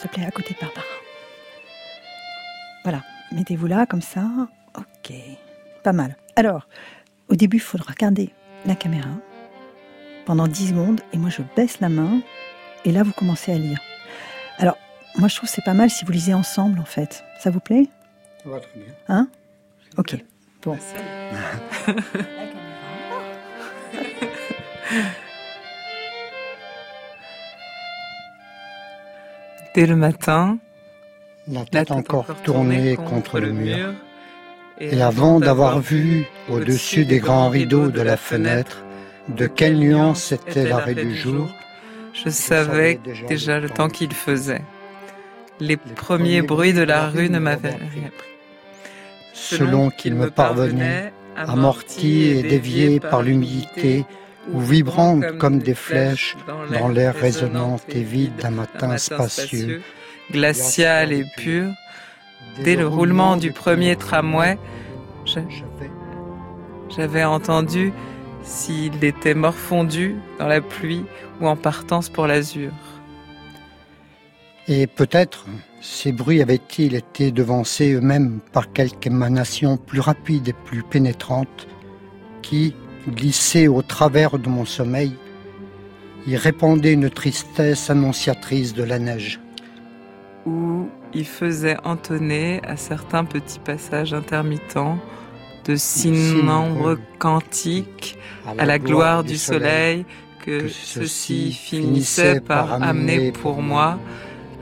S'il te plaît, à côté de Barbara. Voilà, mettez-vous là, comme ça. Ok, pas mal. Alors, au début, il faudra regarder la caméra pendant 10 secondes, et moi, je baisse la main, et là, vous commencez à lire. Alors, moi, je trouve que c'est pas mal si vous lisez ensemble, en fait. Ça vous plaît? Ça va très bien. Hein? Ok, bon. Dès le matin, la tête encore tournée contre le mur, et avant d'avoir vu, au-dessus des grands rideaux de la fenêtre, de quelle nuance était l'arrêt du jour, je savais déjà le temps qu'il faisait. Les premiers bruits de la rue ne m'avaient rien appris. Selon qu'il me parvenait, amorti et dévié par l'humidité, ou vibrant comme des flèches dans l'air résonnant et vide d'un matin spacieux, glacial et pur, dès le roulement du premier tramway, j'avais entendu s'il était morfondu dans la pluie ou en partance pour l'azur. Et peut-être ces bruits avaient-ils été devancés eux-mêmes par quelque émanation plus rapide et plus pénétrante qui, glissée au travers de mon sommeil, y répandait une tristesse annonciatrice de la neige. Ou y faisait entonner à certains petits passages intermittents de si nombreux cantiques à la gloire du soleil que ceci finissait par amener pour moi,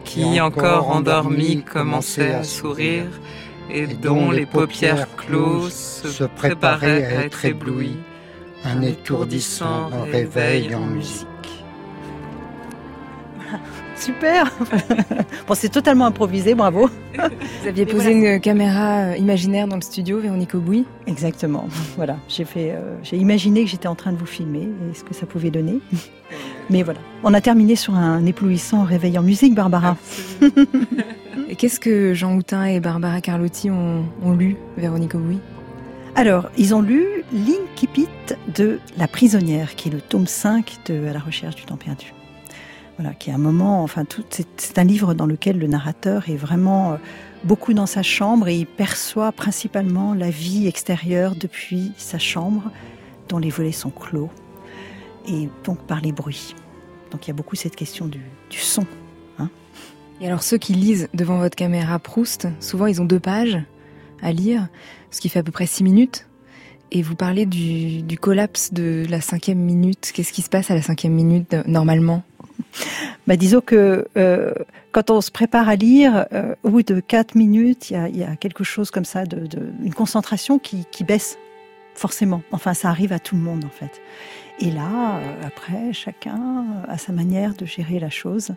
qui encore endormi commençait à sourire et dont les paupières closes se préparaient à être éblouies un étourdissant réveil en musique. Super Bon, c'est totalement improvisé, bravo. Vous aviez posé une caméra euh, imaginaire dans le studio, Véronique Aubouy Exactement. Voilà, j'ai fait, euh, j'ai imaginé que j'étais en train de vous filmer et ce que ça pouvait donner. Mais voilà, on a terminé sur un éplouissant réveil en musique, Barbara. et qu'est-ce que Jean Houtin et Barbara Carlotti ont, ont lu, Véronique Aubouy? Alors, ils ont lu L'Inkipit de La prisonnière, qui est le tome 5 de À la recherche du temps perdu. Voilà, qui est un moment, enfin, c'est un livre dans lequel le narrateur est vraiment euh, beaucoup dans sa chambre et il perçoit principalement la vie extérieure depuis sa chambre, dont les volets sont clos, et donc par les bruits. Donc il y a beaucoup cette question du, son. Hein. et alors ceux qui lisent devant votre caméra Proust, souvent ils ont deux pages à lire ce qui fait à peu près six minutes. Et vous parlez du, collapse de la cinquième minute. Qu'est-ce qui se passe à la cinquième minute euh, normalement? Bah, Disons que euh, quand on se prépare à lire, euh, au bout de quatre minutes, il y a, quelque chose comme ça, de, une concentration qui, baisse forcément. Enfin, ça arrive à tout le monde en fait. Et là, après, chacun a sa manière de gérer la chose.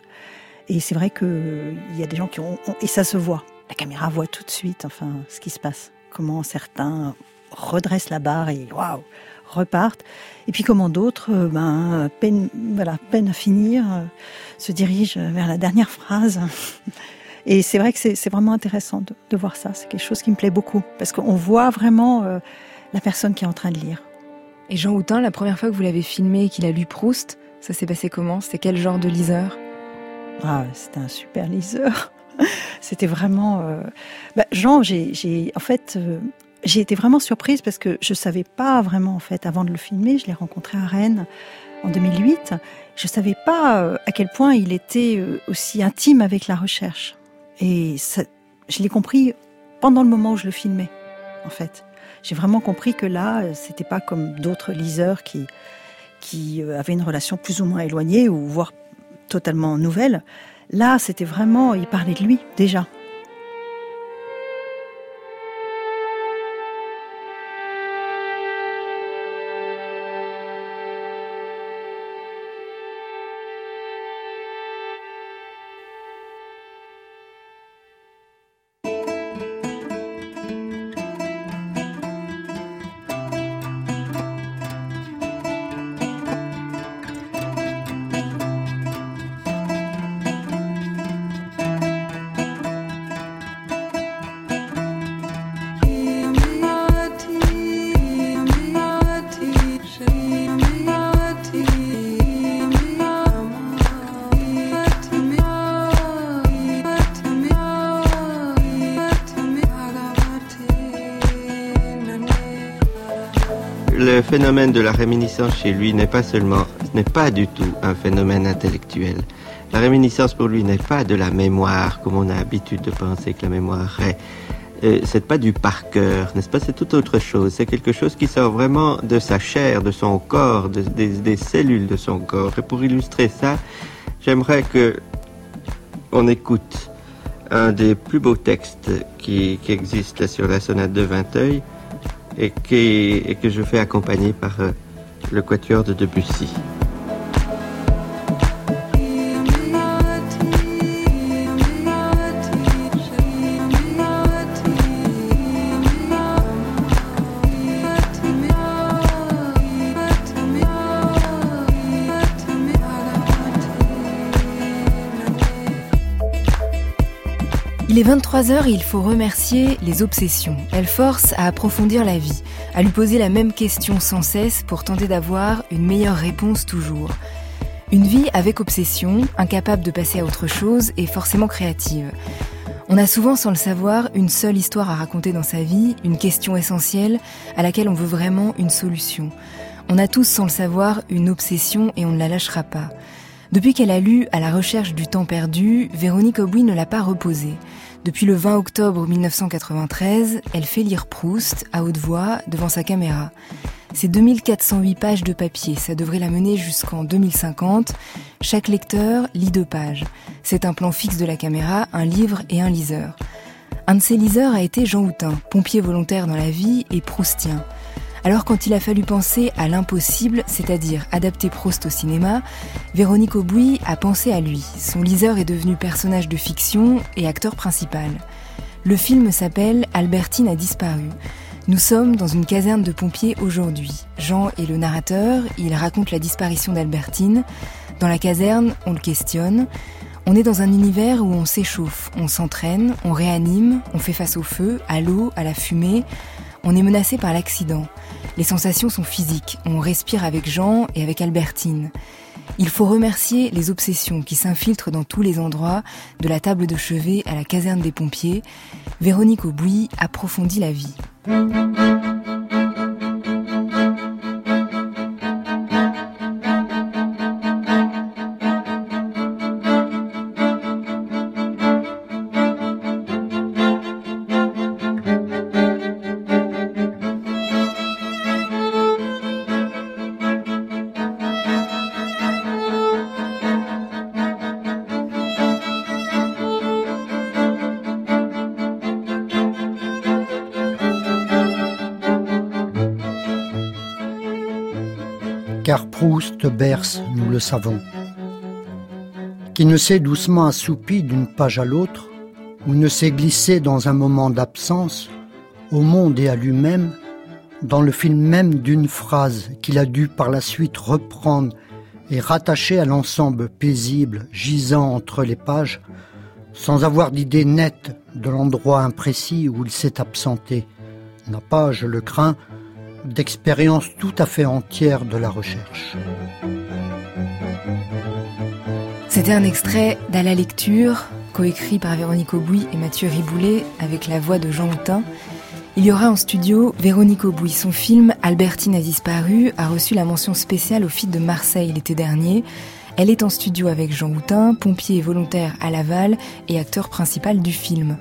Et c'est vrai qu'il y a des gens qui ont, et ça se voit. La caméra voit tout de suite, enfin, ce qui se passe comment certains redressent la barre et waouh, repartent. Et puis comment d'autres, euh, ben, peine, voilà, peine à finir, euh, se dirigent vers la dernière phrase. Et c'est vrai que c'est vraiment intéressant de, voir ça. C'est quelque chose qui me plaît beaucoup parce qu'on voit vraiment euh, la personne qui est en train de lire. Et Jean Houtin, la première fois que vous l'avez filmé et qu'il a lu Proust, ça s'est passé comment? C'était quel genre de liseur? Ah, c'était un super liseur. C'était vraiment. Euh, bah, Jean, j'ai, en fait, euh, j'ai été vraiment surprise parce que je savais pas vraiment en fait avant de le filmer. Je l'ai rencontré à Rennes en 2008. Je savais pas euh, à quel point il était aussi intime avec la recherche. Et je l'ai compris pendant le moment où je le filmais, en fait. J'ai vraiment compris que là, c'était pas comme d'autres liseurs qui qui avaient une relation plus ou moins éloignée ou voire totalement nouvelle. Là, c'était vraiment, il parlait de lui déjà. Le phénomène de la réminiscence chez lui n'est pas seulement, ce n'est pas du tout un phénomène intellectuel. La réminiscence pour lui n'est pas de la mémoire, comme on a l'habitude de penser que la mémoire est. Euh, c'est pas du par cœur, n'est-ce pas? C'est tout autre chose. C'est quelque chose qui sort vraiment de sa chair, de son corps, des, cellules de son corps. Et pour illustrer ça, j'aimerais que on écoute un des plus beaux textes qui, qui existe sur la sonate de Vinteuil et, que je fais accompagner par euh, le quatuor de Debussy. Est 23h et il faut remercier les obsessions. Elles forcent à approfondir la vie, à lui poser la même question sans cesse pour tenter d'avoir une meilleure réponse toujours. Une vie avec obsession, incapable de passer à autre chose et forcément créative. On a souvent, sans le savoir, une seule histoire à raconter dans sa vie, une question essentielle à laquelle on veut vraiment une solution. On a tous, sans le savoir, une obsession et on ne la lâchera pas. Depuis qu'elle a lu À la recherche du temps perdu, Véronique Aubry ne l'a pas reposée. Depuis le 20 octobre 1993, elle fait lire Proust à haute voix devant sa caméra. C'est 2408 pages de papier, ça devrait la mener jusqu'en 2050. Chaque lecteur lit deux pages. C'est un plan fixe de la caméra, un livre et un liseur. Un de ces liseurs a été Jean Houtin, pompier volontaire dans la vie et proustien. Alors quand il a fallu penser à l'impossible, c'est-à-dire adapter Proust au cinéma, Véronique Aubouy a pensé à lui. Son liseur est devenu personnage de fiction et acteur principal. Le film s'appelle Albertine a disparu. Nous sommes dans une caserne de pompiers aujourd'hui. Jean est le narrateur, il raconte la disparition d'Albertine. Dans la caserne, on le questionne. On est dans un univers où on s'échauffe, on s'entraîne, on réanime, on fait face au feu, à l'eau, à la fumée. On est menacé par l'accident. Les sensations sont physiques. On respire avec Jean et avec Albertine. Il faut remercier les obsessions qui s'infiltrent dans tous les endroits, de la table de chevet à la caserne des pompiers. Véronique Aubouy approfondit la vie. Berce, nous le savons. Qui ne s'est doucement assoupi d'une page à l'autre, ou ne s'est glissé dans un moment d'absence, au monde et à lui-même, dans le film même d'une phrase qu'il a dû par la suite reprendre et rattacher à l'ensemble paisible gisant entre les pages, sans avoir d'idée nette de l'endroit imprécis où il s'est absenté, n'a pas, je le crains, d'expérience tout à fait entière de la recherche. C'était un extrait d'À la lecture, coécrit par Véronique Aubouy et Mathieu Riboulet avec la voix de Jean Houtin. Il y aura en studio Véronique Aubouy. Son film Albertine a disparu a reçu la mention spéciale au FIT de Marseille l'été dernier. Elle est en studio avec Jean Houtin, pompier et volontaire à Laval et acteur principal du film.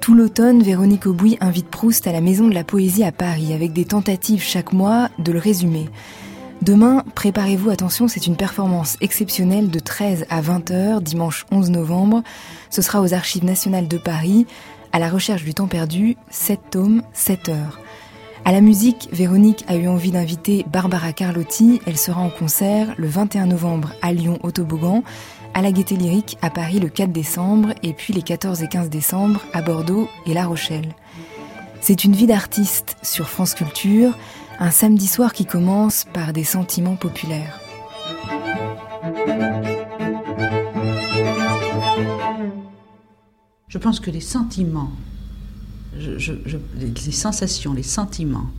Tout l'automne, Véronique Aubouy invite Proust à la Maison de la Poésie à Paris avec des tentatives chaque mois de le résumer. Demain, préparez-vous, attention, c'est une performance exceptionnelle de 13 à 20 heures, dimanche 11 novembre. Ce sera aux Archives nationales de Paris, à la recherche du temps perdu, 7 tomes, 7 heures. À la musique, Véronique a eu envie d'inviter Barbara Carlotti. Elle sera en concert le 21 novembre à Lyon au Toboggan à la Gaîté Lyrique à Paris le 4 décembre et puis les 14 et 15 décembre à Bordeaux et La Rochelle. C'est une vie d'artiste sur France Culture, un samedi soir qui commence par des sentiments populaires. Je pense que les sentiments, les sensations, les sentiments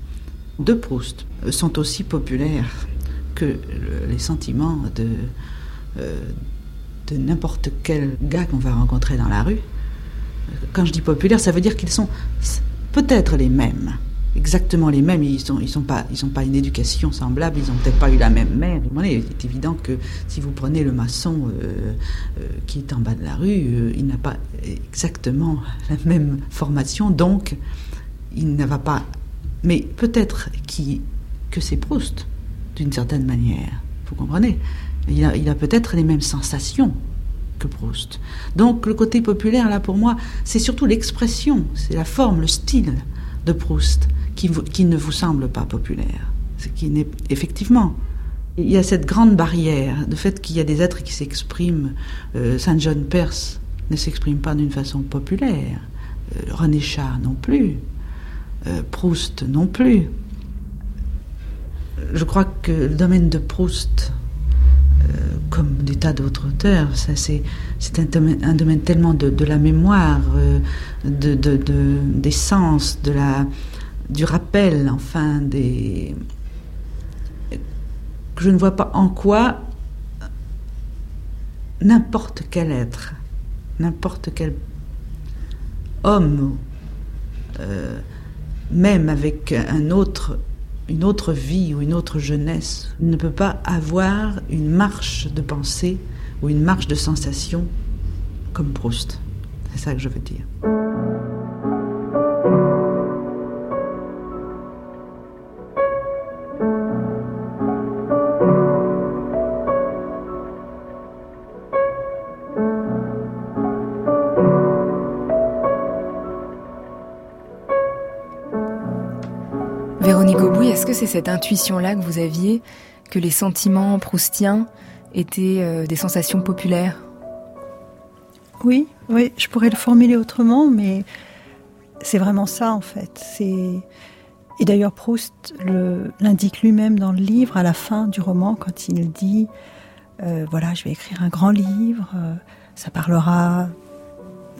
de Proust sont aussi populaires que les sentiments de, euh, de n'importe quel gars qu'on va rencontrer dans la rue. Quand je dis populaire, ça veut dire qu'ils sont peut-être les mêmes, exactement les mêmes. Ils sont, ils sont pas, ils ont pas une éducation semblable. Ils ont peut-être pas eu la même mère. Il est évident que si vous prenez le maçon euh, euh, qui est en bas de la rue, euh, il n'a pas exactement la même formation, donc il ne va pas. Mais peut-être que c'est Proust, d'une certaine manière. Vous comprenez? Il a, peut-être les mêmes sensations que Proust. Donc le côté populaire, là, pour moi, c'est surtout l'expression, c'est la forme, le style de Proust qui, qui ne vous semble pas populaire. Ce qui n'est effectivement. Il y a cette grande barrière, le fait qu'il y a des êtres qui s'expriment. Euh, Saint John Perse ne s'exprime pas d'une façon populaire. Euh, René Char non plus. Euh, Proust non plus. Je crois que le domaine de Proust comme des tas d'autres auteurs. C'est un domaine, tellement de, la mémoire, euh, de, des sens, de la, du rappel, enfin, des. que je ne vois pas en quoi n'importe quel être, n'importe quel homme, euh, même avec un autre une autre vie ou une autre jeunesse ne peut pas avoir une marche de pensée ou une marche de sensation comme Proust. C'est ça que je veux dire. Cette intuition-là que vous aviez, que les sentiments proustiens étaient euh, des sensations populaires? Oui, oui, je pourrais le formuler autrement, mais c'est vraiment ça en fait. Et d'ailleurs Proust l'indique lui-même dans le livre à la fin du roman quand il dit euh, voilà, je vais écrire un grand livre, euh, ça parlera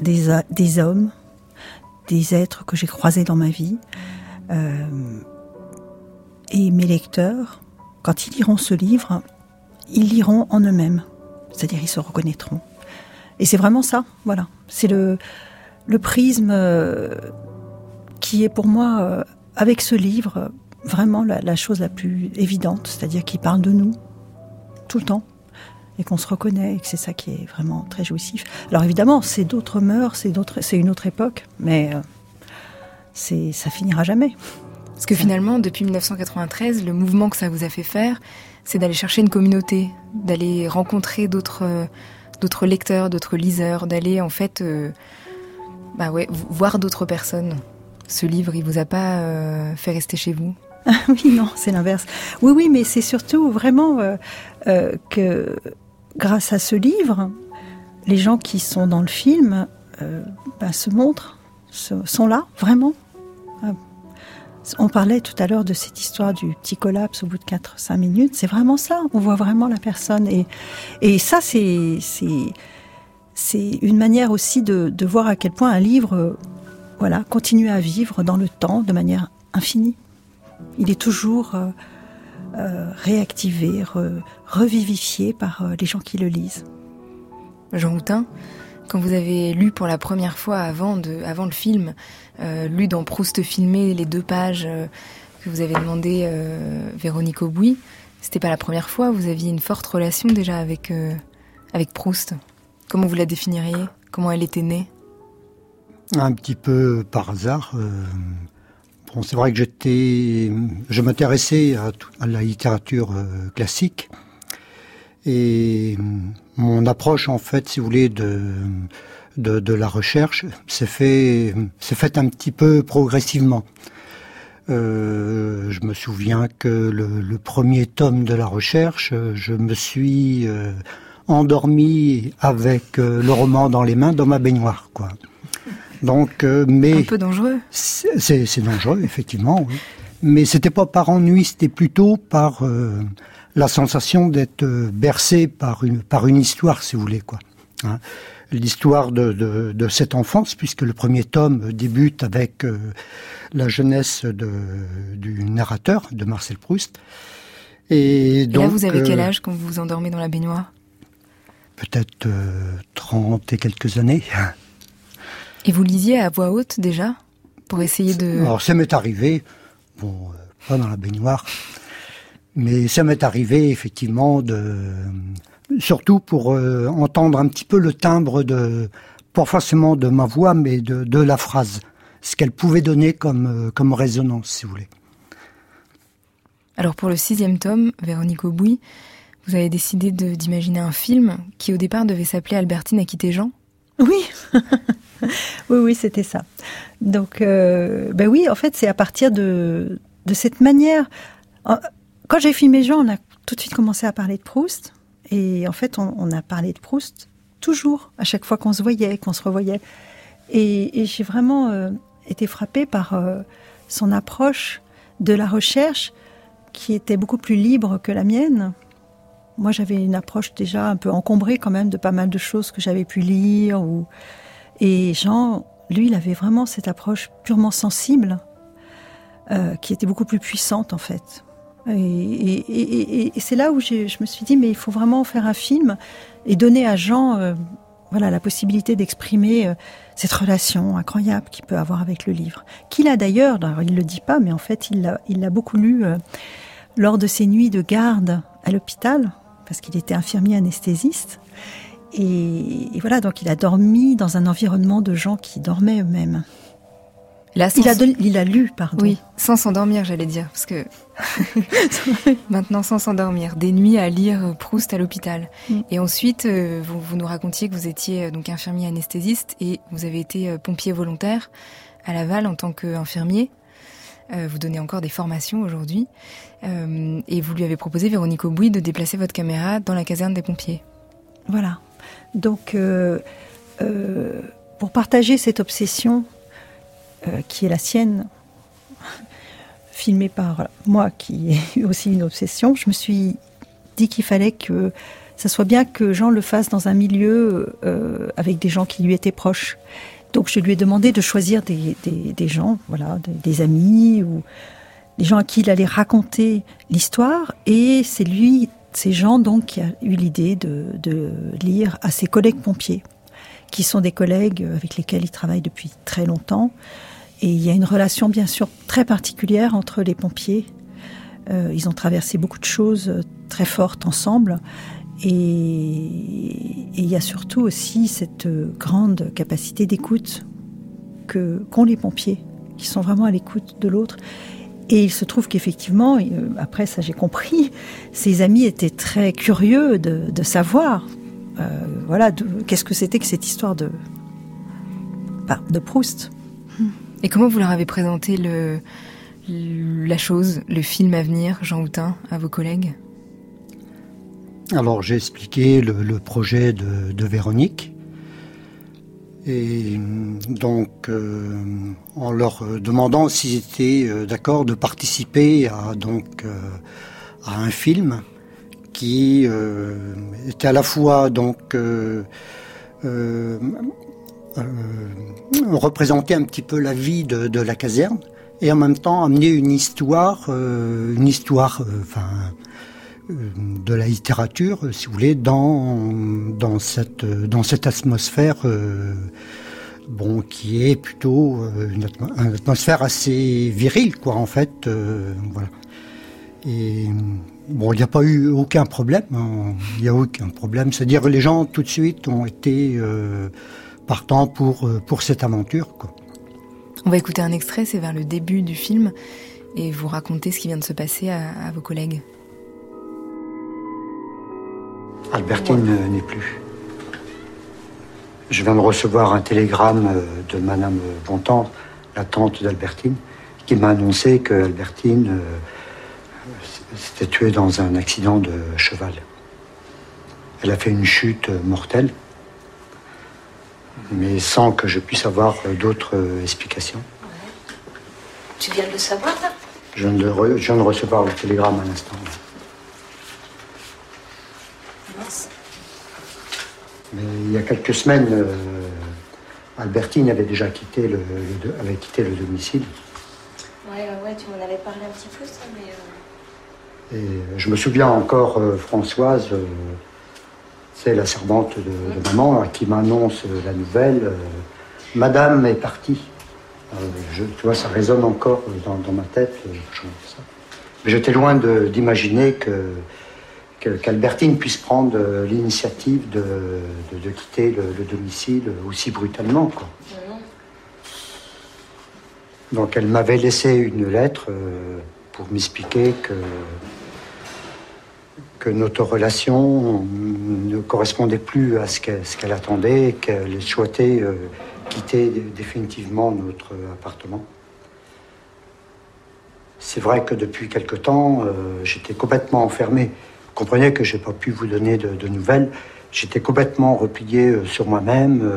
des hommes, des êtres que j'ai croisés dans ma vie. Et mes lecteurs, quand ils liront ce livre, ils liront en eux-mêmes. C'est-à-dire ils se reconnaîtront. Et c'est vraiment ça, voilà. C'est le, le prisme euh, qui est pour moi, euh, avec ce livre, vraiment la, chose la plus évidente. C'est-à-dire qu'il parle de nous, tout le temps. Et qu'on se reconnaît, et que c'est ça qui est vraiment très jouissif. Alors évidemment, c'est d'autres mœurs, c'est, une autre époque, mais euh, ça finira jamais. Parce que finalement, depuis 1993, le mouvement que ça vous a fait faire, c'est d'aller chercher une communauté, d'aller rencontrer d'autres euh, lecteurs, d'autres liseurs, d'aller en fait euh, bah voir d'autres personnes. Ce livre, il vous a pas euh, fait rester chez vous? Oui, non, c'est l'inverse. Oui, oui, mais c'est surtout vraiment que grâce à ce livre, les gens qui sont dans le film bah, se montrent, sont là, vraiment. On parlait tout à l'heure de cette histoire du petit collapse au bout de 4-5 minutes. C'est vraiment ça. On voit vraiment la personne. Et, et ça, c'est, c'est, une manière aussi de, voir à quel point un livre voilà, continue à vivre dans le temps de manière infinie. Il est toujours euh, euh, réactivé, revivifié par euh, les gens qui le lisent. Jean Houtin, quand vous avez lu pour la première fois avant, de, avant le film, lu dans Proust filmé les deux pages euh, que vous avez demandé euh, Véronique Aubouy, c'était pas la première fois, vous aviez une forte relation déjà avec, avec Proust. Comment vous la définiriez? Comment elle était née? Un petit peu par hasard. Bon, c'est vrai que j'étais, je m'intéressais à, à, la littérature classique et mon approche, en fait, si vous voulez, de, de, la recherche s'est fait, faite un petit peu progressivement. Euh, je me souviens que le, premier tome de la recherche, je me suis euh, endormi avec euh, le roman dans les mains dans ma baignoire, quoi. Donc, mais un peu dangereux. C'est dangereux, effectivement. Oui. Mais c'était pas par ennui, c'était plutôt par la sensation d'être bercé par une par une histoire, si vous voulez, quoi. Hein l'histoire de, de, cette enfance, puisque le premier tome débute avec euh, la jeunesse de, du narrateur, de Marcel Proust. Et, donc, là, vous avez quel euh, âge quand vous vous endormez dans la baignoire? Peut-être 30 euh, et quelques années. Et vous lisiez à voix haute déjà Pour essayer de... Alors ça m'est arrivé, bon, pas dans la baignoire. Mais ça m'est arrivé effectivement de, surtout pour entendre un petit peu le timbre de, pas forcément de ma voix, mais de, de la phrase, ce qu'elle pouvait donner comme, comme résonance, si vous voulez. Alors pour le sixième tome, Véronique Aubouy, vous avez décidé d'imaginer un film qui au départ devait s'appeler Albertine a quitté Jean Oui, oui, oui, c'était ça. Donc, euh, ben oui, en fait, c'est à partir de, de cette manière. Quand j'ai filmé Jean, on a tout de suite commencé à parler de Proust. Et en fait, on, a parlé de Proust toujours, à chaque fois qu'on se voyait, qu'on se revoyait. Et, j'ai vraiment euh, été frappée par euh, son approche de la recherche qui était beaucoup plus libre que la mienne. Moi, j'avais une approche déjà un peu encombrée quand même de pas mal de choses que j'avais pu lire. Et Jean, lui, il avait vraiment cette approche purement sensible, euh, qui était beaucoup plus puissante en fait. Et, c'est là où je me suis dit, mais il faut vraiment faire un film et donner à Jean euh, voilà, la possibilité d'exprimer euh, cette relation incroyable qu'il peut avoir avec le livre. Qu'il a d'ailleurs, il ne le dit pas, mais en fait, il l'a beaucoup lu euh, lors de ses nuits de garde à l'hôpital, parce qu'il était infirmier anesthésiste. Et, voilà, donc il a dormi dans un environnement de gens qui dormaient eux-mêmes il, a il a lu, pardon. Oui, sans s'endormir, j'allais dire, parce que maintenant sans s'endormir, des nuits à lire Proust à l'hôpital. Mm. Et ensuite, euh, vous, vous, nous racontiez que vous étiez euh, donc infirmier anesthésiste et vous avez été euh, pompier volontaire à Laval en tant qu'infirmier. vous donnez encore des formations aujourd'hui. et vous lui avez proposé, Véronique Aubouy, de déplacer votre caméra dans la caserne des pompiers. Voilà. Donc, pour partager cette obsession euh, qui est la sienne, filmée par moi qui eu aussi une obsession, je me suis dit qu'il fallait que ça soit bien que Jean le fasse dans un milieu euh, avec des gens qui lui étaient proches. Donc je lui ai demandé de choisir des, gens, voilà, des, amis ou des gens à qui il allait raconter l'histoire. Et c'est lui, ces gens donc, qui a eu l'idée de lire à ses collègues pompiers, qui sont des collègues avec lesquels il travaille depuis très longtemps. Et il y a une relation bien sûr très particulière entre les pompiers. Euh, ils ont traversé beaucoup de choses euh, très fortes ensemble. Et, il y a surtout aussi cette euh, grande capacité d'écoute que qu'ont les pompiers, qui sont vraiment à l'écoute de l'autre. Et il se trouve qu'effectivement, après ça j'ai compris, ses amis étaient très curieux de, de savoir, voilà, qu'est-ce que c'était que cette histoire de, de Proust. Et comment vous leur avez présenté la chose, le film à venir, Jean Houtin, à vos collègues? Alors j'ai expliqué le, projet de, Véronique. Et donc, euh, en leur demandant s'ils étaient euh, d'accord de participer à, donc, euh, à un film qui était à la fois donc euh, représenter un petit peu la vie de, la caserne et en même temps amener une histoire, euh, une histoire, euh, enfin, de la littérature, si vous voulez, dans cette atmosphère, qui est plutôt une, atmosphère assez virile, quoi, en fait, voilà. Et bon, il n'y a pas eu aucun problème. Hein. Il n'y a aucun problème. C'est-à-dire les gens tout de suite ont été partant pour, euh, pour cette aventure. Quoi. On va écouter un extrait, c'est vers le début du film, et vous racontez ce qui vient de se passer à, vos collègues. Albertine n'est plus. Je viens de recevoir un télégramme euh, de Madame Bontemps, la tante d'Albertine, qui m'a annoncé que Albertine euh, s'était tuée dans un accident de cheval. Elle a fait une chute mortelle mais sans que je puisse avoir euh, d'autres euh, explications. Tu viens de le savoir, là? Je viens, de je viens de recevoir le télégramme à l'instant. Mais il y a quelques semaines, euh, Albertine avait déjà quitté le, avait quitté le domicile. Ouais, ouais, tu m'en avais parlé un petit peu, ça, mais. Et je me souviens encore, Françoise, c'est la servante de, maman qui m'annonce la nouvelle. Euh, Madame est partie. je, tu vois, ça résonne encore dans, ma tête. Mais j'étais loin d'imaginer que qu'Albertine puisse prendre l'initiative de, de, quitter le, domicile aussi brutalement. Quoi. Donc elle m'avait laissé une lettre pour m'expliquer que que notre relation ne correspondait plus à ce qu'elle attendait qu'elle souhaitait euh, quitter définitivement notre appartement. C'est vrai que depuis quelque temps, euh, j'étais complètement enfermé. Vous comprenez que je n'ai pas pu vous donner de, nouvelles. J'étais complètement replié euh, sur moi-même.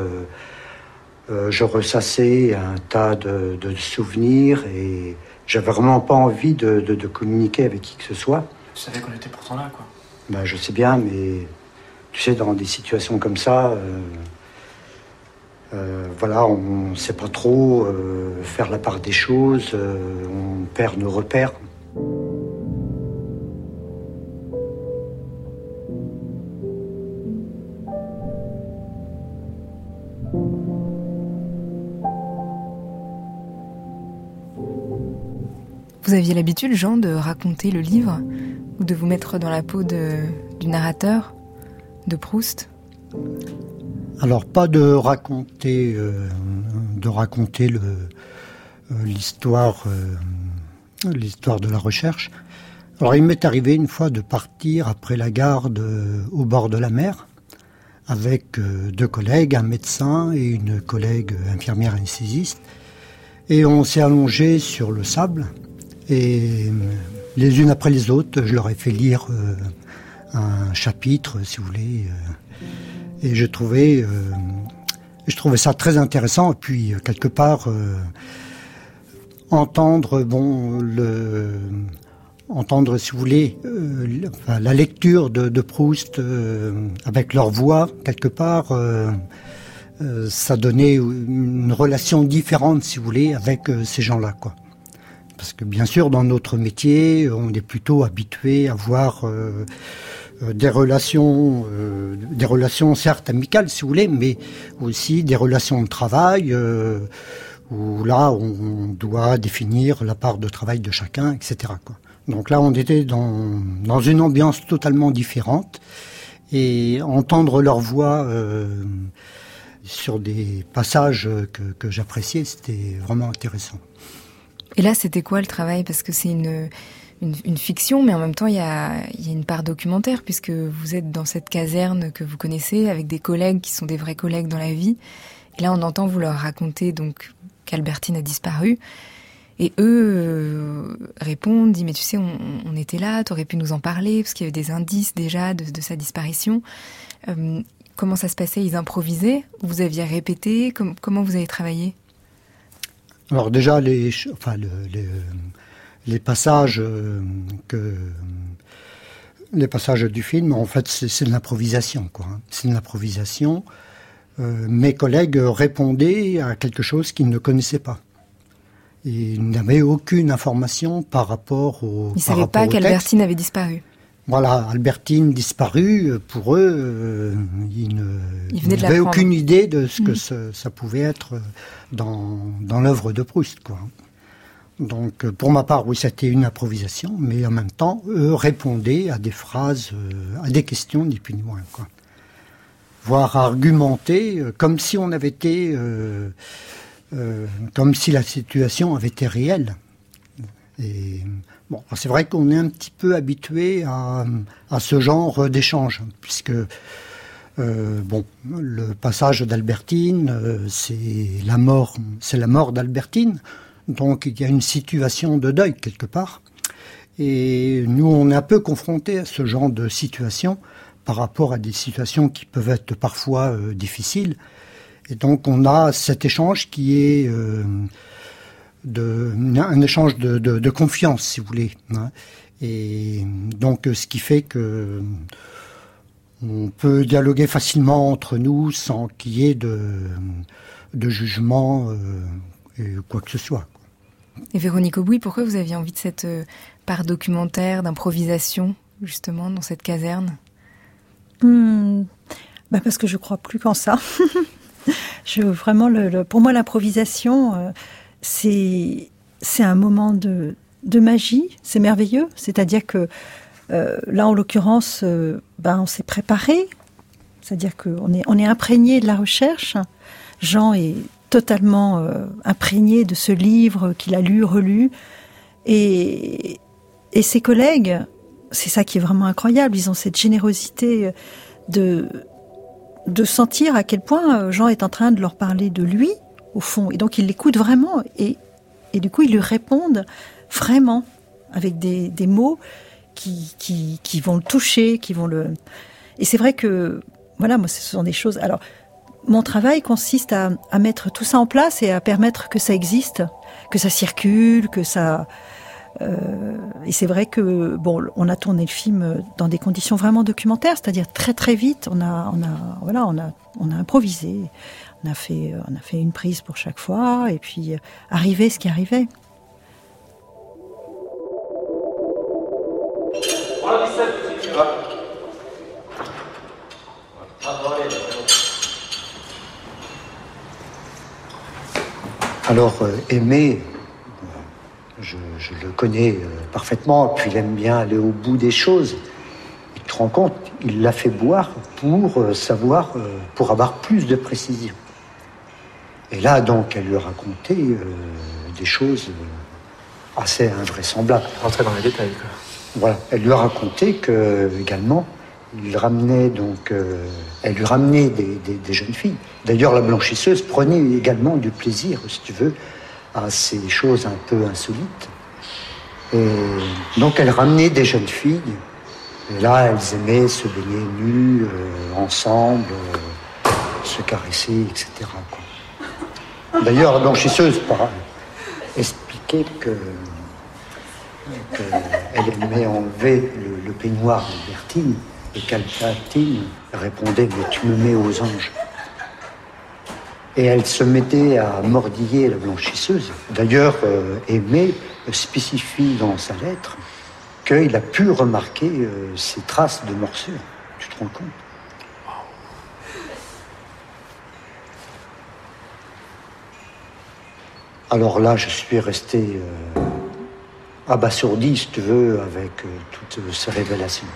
je ressassais un tas de, souvenirs et j'avais vraiment pas envie de, communiquer avec qui que ce soit. Tu savais qu'on était pourtant là, quoi. Ben, je sais bien, mais tu sais, dans des situations comme ça, euh, euh, voilà, on ne sait pas trop euh, faire la part des choses, on perd nos repères. Vous aviez l'habitude, Jean, de raconter le livre ou de vous mettre dans la peau du narrateur de Proust? Alors pas de raconter, euh, de raconter euh, l'histoire, euh, l'histoire de la recherche. Alors il m'est arrivé une fois de partir après la garde au bord de la mer avec deux collègues, un médecin et une collègue infirmière anesthésiste. Et on s'est allongé sur le sable et les unes après les autres. Je leur ai fait lire euh, un chapitre, si vous voulez, euh, et je trouvais, euh, je trouvais ça très intéressant. Et puis quelque part, entendre, bon, le, entendre, si vous voulez, la lecture de, Proust avec leur voix, quelque part. ça donnait une relation différente, si vous voulez, avec ces gens-là, quoi. Parce que bien sûr, dans notre métier, on est plutôt habitué à voir euh, euh, des relations, euh, des relations certes amicales, si vous voulez, mais aussi des relations de travail où là, on doit définir la part de travail de chacun, etc. Donc là, on était dans, une ambiance totalement différente et entendre leur voix sur des passages que j'appréciais, c'était vraiment intéressant. Et là, c'était quoi le travail? Parce que c'est une, une, fiction, mais en même temps, il y a, y a une part documentaire, puisque vous êtes dans cette caserne que vous connaissez, avec des collègues qui sont des vrais collègues dans la vie. Et là, on entend vous leur raconter donc qu'Albertine a disparu. Et eux euh, répondent, disent mais tu sais, on, était là, tu aurais pu nous en parler, parce qu'il y avait des indices déjà de, sa disparition. Euh, comment ça se passait? Ils improvisaient? Vous aviez répété? Comment vous avez travaillé? Alors déjà, les, enfin, les, passages euh, que les passages du film, en fait, c'est de l'improvisation, quoi. Hein. C'est de l'improvisation. Euh, mes collègues répondaient à quelque chose qu'ils ne connaissaient pas. Ils n'avaient aucune information par rapport au. Ils ne savaient pas qu'Albertine avait disparu. Voilà, Albertine disparue, pour eux, euh, ils n'avaient aucune idée de ce que mm. ça, pouvait être dans, dans l'œuvre de Proust. Quoi. Donc, pour ma part, oui, c'était une improvisation, mais en même temps, eux répondaient à des phrases, euh, à des questions, ni plus ni moins. Quoi. Voire argumenter euh, comme si on avait été. comme si la situation avait été réelle. Et C'est vrai qu'on est un petit peu habitué à, ce genre d'échange, puisque euh, bon, le passage d'Albertine, euh, c'est la mort, c'est la mort d'Albertine, donc il y a une situation de deuil quelque part. Et nous, on est un peu confrontés à ce genre de situation par rapport à des situations qui peuvent être parfois euh, difficiles. Et donc, on a cet échange qui est de, un échange de, de, confiance, si vous voulez. Hein. Et donc, ce qui fait que on peut dialoguer facilement entre nous sans qu'il y ait de, de jugement euh, et quoi que ce soit. Et Véronique Aubouy, pourquoi vous aviez envie de cette euh, part documentaire, d'improvisation, justement, dans cette caserne? Hmm. bah Parce que je crois plus qu'en ça. je, vraiment, le, pour moi, l'improvisation, euh, c'est un moment de, de magie, c'est merveilleux. C'est-à-dire que euh, là, en l'occurrence, euh, ben, on s'est préparé, c'est-à-dire qu'on est, on est imprégné de la recherche. Jean est totalement euh, imprégné de ce livre qu'il a lu, relu. Et, et ses collègues, c'est ça qui est vraiment incroyable, ils ont cette générosité de, de sentir à quel point Jean est en train de leur parler de lui, au fond. Et donc ils l'écoutent vraiment. Et, et du coup, ils lui répondent vraiment avec des, des mots qui, qui, qui, vont le toucher, qui vont le. Et c'est vrai que, voilà, moi, ce sont des choses. Alors, mon travail consiste à, à, mettre tout ça en place et à permettre que ça existe, que ça circule, que ça. Euh, et c'est vrai que bon, on a tourné le film dans des conditions vraiment documentaires, c'est-à-dire très très vite. On a, on a, voilà, on a, on a improvisé. On a fait, on a fait une prise pour chaque fois, et puis arriver ce qui arrivait. Alors, euh, Aimé, je, le connais euh, parfaitement, puis il aime bien aller au bout des choses. Il te rend compte, il l'a fait boire pour euh, savoir, pour avoir plus de précision. Et là, donc, elle lui a raconté des choses assez invraisemblables. Rentrer dans les détails, quoi. Voilà. Elle lui a raconté que, également, il ramenait donc, euh, elle lui ramenait des, des, des jeunes filles. D'ailleurs, la blanchisseuse prenait également du plaisir, si tu veux, à ces choses un peu insolites. Et donc, elle ramenait des jeunes filles. Et là, elles aimaient se baigner nues, euh, ensemble, euh, se caresser, etc. D'ailleurs, la blanchisseuse expliquait que qu'elle aimait enlever le, le peignoir de Bertine et qu'Albertine répondait Mais tu me mets aux anges. Et elle se mettait à mordiller la blanchisseuse. D'ailleurs, euh, Aimé spécifie dans sa lettre qu'il a pu remarquer euh, ces traces de morsure. Tu te rends compte? Alors là, je suis resté euh, abasourdi, si tu veux, avec euh, toutes ces révélations.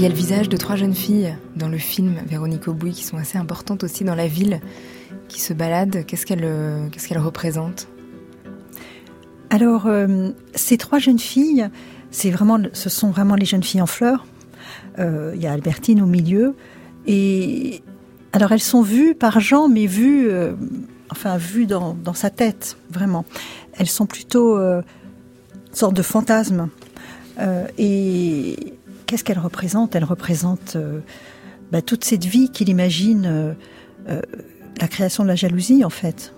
Il y a le visage de trois jeunes filles dans le film, Véronique Aubouy, qui sont assez importantes aussi dans la ville, qui se baladent. Qu'est-ce qu'elles qu'elles représentent? Alors, euh, ces trois jeunes filles, vraiment, ce sont vraiment les jeunes filles en fleurs. Euh, il y a Albertine au milieu. Et alors, elles sont vues par Jean, mais vues, euh, enfin, vues dans, dans, sa tête, vraiment. Elles sont plutôt euh, une sorte de fantasme. Euh, et qu'est-ce qu'elle représente? Elle représente euh, bah, toute cette vie qu'il imagine, euh, euh, la création de la jalousie en fait,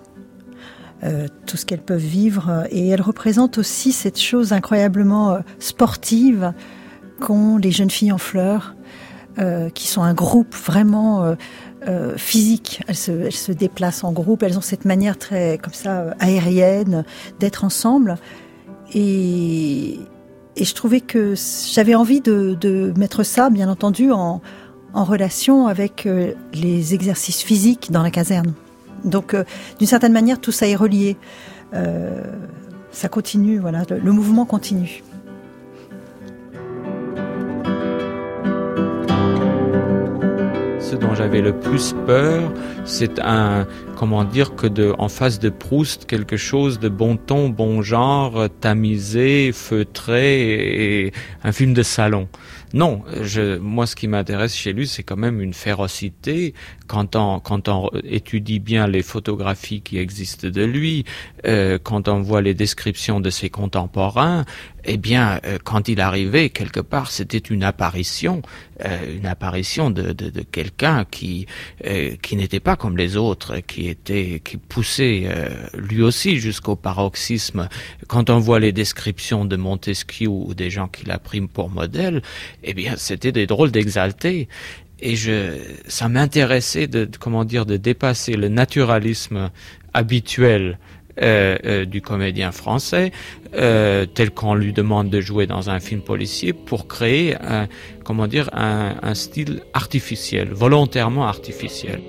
tout ce qu'elles peuvent vivre. Et elle représente aussi cette chose incroyablement sportive qu'ont les jeunes filles en fleurs, qui sont un groupe vraiment physique. Elles se, elles se déplacent en groupe, elles ont cette manière très comme ça aérienne d'être ensemble. Et, et je trouvais que j'avais envie de, mettre ça, bien entendu, en, relation avec euh, les exercices physiques dans la caserne. Donc, euh, d'une certaine manière, tout ça est relié. Euh, ça continue, voilà, le mouvement continue. Ce dont j'avais le plus peur, c'est un, comment dire, que de, en face de Proust, quelque chose de bon ton, bon genre, tamisé, feutré, et un film de salon. Non, je, moi ce qui m'intéresse chez lui, c'est quand même une férocité. Quand on, quand on étudie bien les photographies qui existent de lui, euh, quand on voit les descriptions de ses contemporains, eh bien, euh, quand il arrivait quelque part, c'était une apparition, euh, une apparition de, de, de quelqu'un qui, euh, qui n'était pas comme les autres, qui était qui poussait euh, lui aussi jusqu'au paroxysme. Quand on voit les descriptions de Montesquieu ou des gens qu'il a pris pour modèle, eh bien c'était des drôles d'exaltés. Et je, ça m'intéressait de, comment dire, de dépasser le naturalisme habituel euh, euh, du comédien français, euh, tel qu'on lui demande de jouer dans un film policier, pour créer un, comment dire, un, un style artificiel, volontairement artificiel.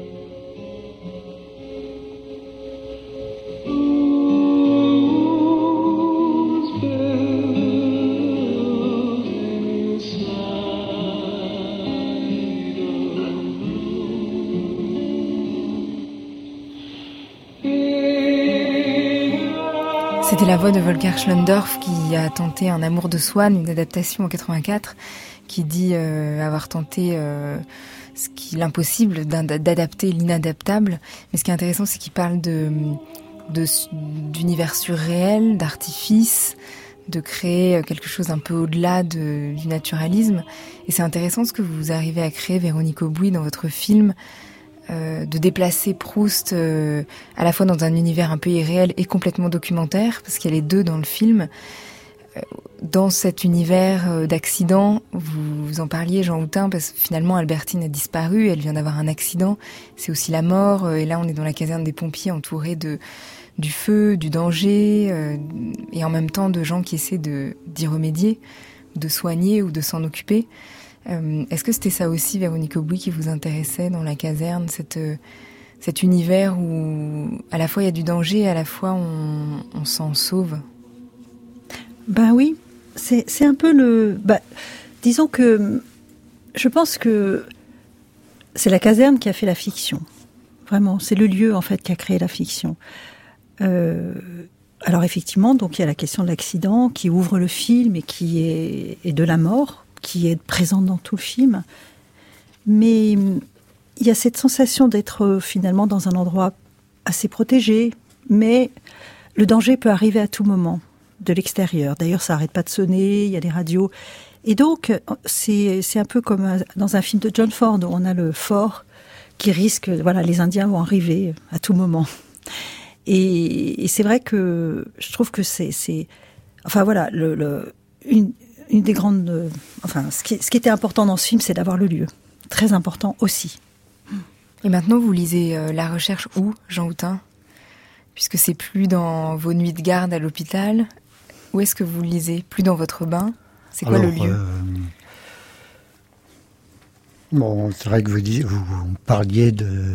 C'était la voix de Volker Schlendorf qui a tenté Un amour de Swann, une adaptation en 84, qui dit euh, avoir tenté euh, l'impossible d'adapter l'inadaptable. Mais ce qui est intéressant, c'est qu'il parle d'univers surréel, d'artifice, de créer quelque chose un peu au-delà du naturalisme. Et c'est intéressant ce que vous arrivez à créer, Véronique Aubouy, dans votre film, euh, de déplacer Proust euh, à la fois dans un univers un peu irréel et complètement documentaire, parce qu'il y a les deux dans le film. Euh, dans cet univers d'accident, vous, en parliez, Jean Houtin, parce que finalement Albertine a disparu, elle vient d'avoir un accident, c'est aussi la mort, et là on est dans la caserne des pompiers entouré de du feu, du danger, et en même temps de gens qui essaient d'y remédier, de soigner ou de s'en occuper. Euh, est-ce que c'était ça aussi, Véronique Aubouy, qui vous intéressait dans la caserne, euh, cet univers où à la fois il y a du danger et à la fois on, s'en sauve? Ben oui, c'est un peu le... Ben, disons que je pense que c'est la caserne qui a fait la fiction. Vraiment, c'est le lieu en fait qui a créé la fiction. Euh, alors effectivement, donc il y a la question de l'accident qui ouvre le film et qui est de la mort qui est présente dans tout le film. Mais il y a cette sensation d'être euh, finalement dans un endroit assez protégé, mais le danger peut arriver à tout moment de l'extérieur. D'ailleurs, ça n'arrête pas de sonner, il y a des radios. Et donc, c'est un peu comme dans un film de John Ford, où on a le fort qui risque, voilà, les Indiens vont arriver à tout moment. Et, c'est vrai que je trouve que c'est, enfin voilà, le, une, une des grandes. Euh, enfin, ce qui, ce qui était important dans ce film, c'est d'avoir le lieu. Très important aussi. Et maintenant, vous lisez euh, La recherche où, Jean Houtin? Puisque c'est plus dans vos nuits de garde à l'hôpital. Où est-ce que vous lisez? Plus dans votre bain? C'est quoi le lieu? euh, Bon, c'est vrai que vous, vous, parliez de,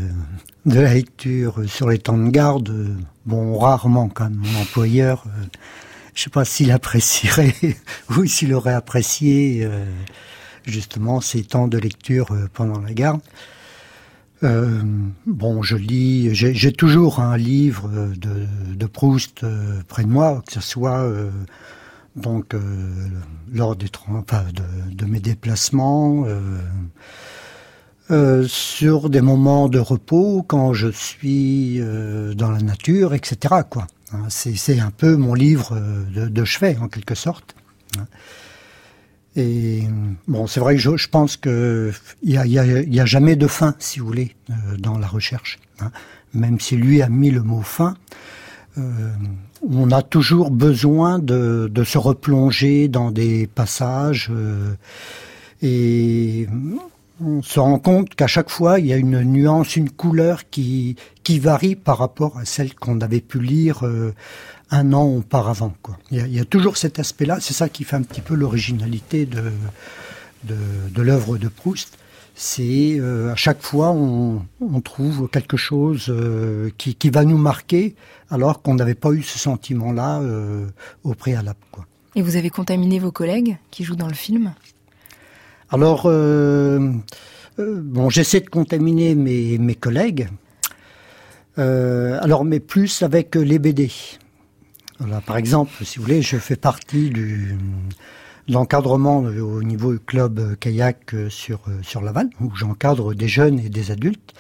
de la lecture sur les temps de garde. Bon, rarement, quand mon employeur je sais pas s'il apprécierait ou s'il aurait apprécié euh, justement ces temps de lecture euh, pendant la garde. Euh, bon, je lis, j'ai toujours un livre de, de Proust près de moi, que ce soit donc lors des enfin, de, de, mes déplacements, sur des moments de repos, quand je suis dans la nature, etc. Quoi. Hein, c'est un peu mon livre euh, de, chevet, en quelque sorte. Hein. Et bon, c'est vrai que je, pense qu'il n'y a, jamais de fin, si vous voulez, euh, dans la recherche. Hein. Même si lui a mis le mot fin, euh, on a toujours besoin de, se replonger dans des passages. et on se rend compte qu'à chaque fois, il y a une nuance, une couleur qui, qui varie par rapport à celle qu'on avait pu lire euh, un an auparavant. Il, y a, toujours cet aspect-là, c'est ça qui fait un petit peu l'originalité de, de, l'œuvre de Proust. C'est euh, à chaque fois, on, trouve quelque chose euh, qui, qui, va nous marquer, alors qu'on n'avait pas eu ce sentiment-là au préalable. Et vous avez contaminé vos collègues qui jouent dans le film? Alors, euh, euh, bon, j'essaie de contaminer mes, collègues. Euh, alors, mais plus avec les BD. Par exemple, si vous voulez, je fais partie du l'encadrement au niveau du club kayak sur Laval, où j'encadre des jeunes et des adultes.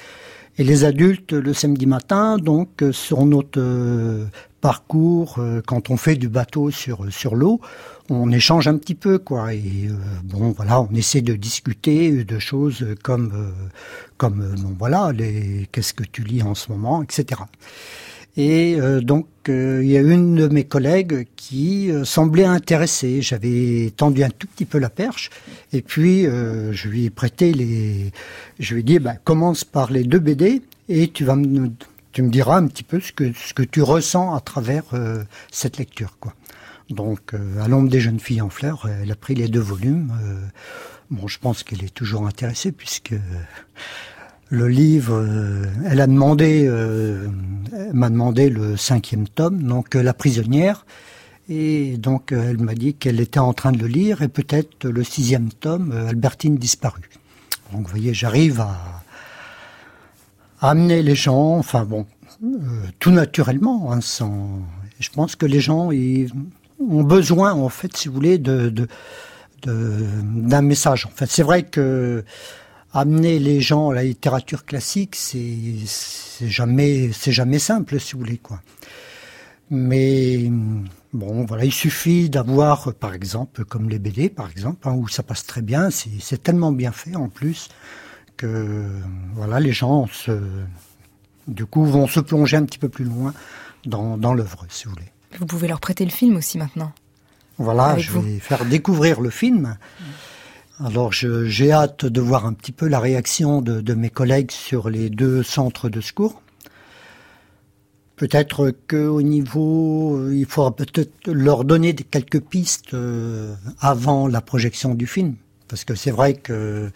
Et les adultes, le samedi matin, donc sur notre parcours, quand on fait du bateau sur l'eau, on échange un petit peu, quoi. Et euh, bon, voilà, on essaie de discuter de choses comme, euh, comme, euh, bon, voilà, les, qu'est-ce que tu lis en ce moment, etc. Et donc, il y a une de mes collègues qui semblait intéressée. J'avais tendu un tout petit peu la perche, et puis je lui ai prêté les. Je lui ai dit, bah, commence par les deux BD, et tu vas me, tu me diras un petit peu ce que ce que tu ressens à travers cette lecture, quoi. Donc, euh, à l'ombre des jeunes filles en fleurs, euh, elle a pris les deux volumes. Euh, bon, je pense qu'elle est toujours intéressée puisque le livre, elle a demandé, m'a demandé le cinquième tome, donc La prisonnière. Et donc, elle m'a dit qu'elle était en train de le lire et peut-être le sixième tome, Albertine disparue. Donc, vous voyez, j'arrive à, amener les gens, enfin bon, tout naturellement, hein, sans. Je pense que les gens, ils, ont besoin, en fait, si vous voulez, de, d'un message. En fait, c'est vrai que amener les gens à la littérature classique, c'est, jamais, simple, si vous voulez. Mais bon, voilà, il suffit d'avoir, par exemple, comme les BD, par exemple, hein, où ça passe très bien. C'est, c'est tellement bien fait en plus que voilà, les gens du coup, vont se plonger un petit peu plus loin dans, dans l'œuvre, si vous voulez. Vous pouvez leur prêter le film aussi maintenant. Voilà, je vais faire découvrir le film. Alors j'ai hâte de voir un petit peu la réaction de, mes collègues sur les deux centres de secours. Peut-être qu'au niveau, euh, il faudra peut-être leur donner quelques pistes euh, avant la projection du film, parce que c'est vrai que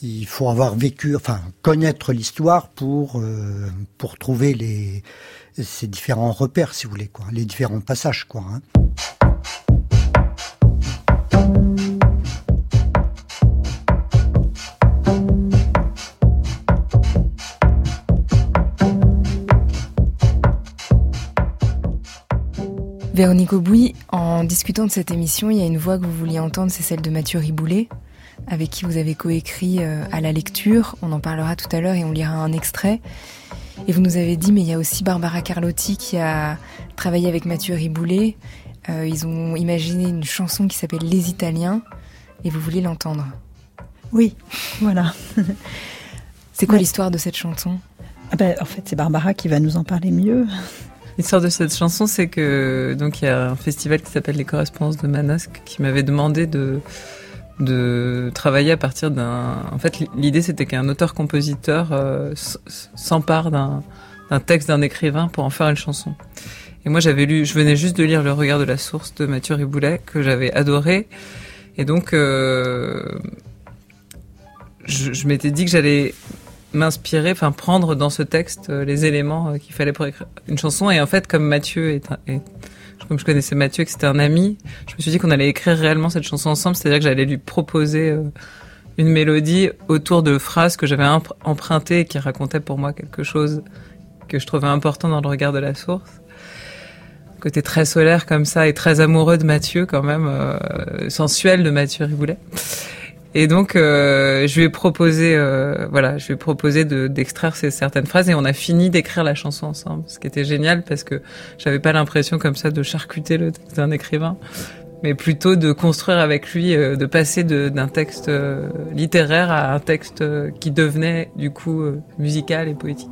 il faut avoir vécu, enfin connaître l'histoire pour euh, pour trouver les ces différents repères, si vous voulez, quoi, les différents passages, quoi. Hein. Véronique Aubouy, en discutant de cette émission, il y a une voix que vous vouliez entendre, c'est celle de Mathieu Riboulet, avec qui vous avez coécrit euh, à la lecture. On en parlera tout à l'heure et on lira un extrait. Et vous nous avez dit, mais il y a aussi Barbara Carlotti qui a travaillé avec Mathieu Riboulet. Euh, ils ont imaginé une chanson qui s'appelle Les Italiens et vous voulez l'entendre. Oui, voilà. c'est quoi l'histoire de cette chanson? Ah ben, En fait, c'est Barbara qui va nous en parler mieux. L'histoire de cette chanson, c'est que donc il y a un festival qui s'appelle Les Correspondances de Manosque qui m'avait demandé de de travailler à partir d'un. En fait, l'idée c'était qu'un auteur-compositeur euh, s'empare d'un texte d'un écrivain pour en faire une chanson. Et moi, j'avais lu, je venais juste de lire Le Regard de la Source de Mathieu Riboulet que j'avais adoré, et donc euh, je, m'étais dit que j'allais m'inspirer, enfin prendre dans ce texte euh, les éléments qu'il fallait pour écrire une chanson. Et en fait, comme Mathieu est comme je connaissais Mathieu, que c'était un ami, je me suis dit qu'on allait écrire réellement cette chanson ensemble, c'est-à-dire que j'allais lui proposer euh, une mélodie autour de phrases que j'avais empruntées et qui racontaient pour moi quelque chose que je trouvais important dans le regard de la source. Côté très solaire comme ça et très amoureux de Mathieu quand même, euh, sensuel de Mathieu Riboulet. Et donc, euh, je lui ai proposé, euh, voilà, je lui ai proposé d'extraire ces certaines phrases et on a fini d'écrire la chanson ensemble, ce qui était génial parce que j'avais pas l'impression comme ça de charcuter le texte d'un écrivain, mais plutôt de construire avec lui, euh, de passer d'un texte littéraire à un texte qui devenait du coup musical et poétique.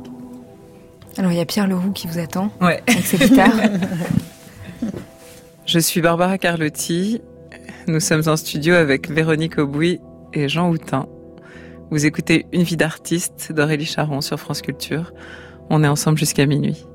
Alors il y a Pierre Leroux qui vous attend ouais. avec sa guitare. Je suis Barbara Carlotti. Nous sommes en studio avec Véronique Aubouy et Jean Houtin. Vous écoutez Une vie d'artiste d'Aurélie Charon sur France Culture. On est ensemble jusqu'à minuit.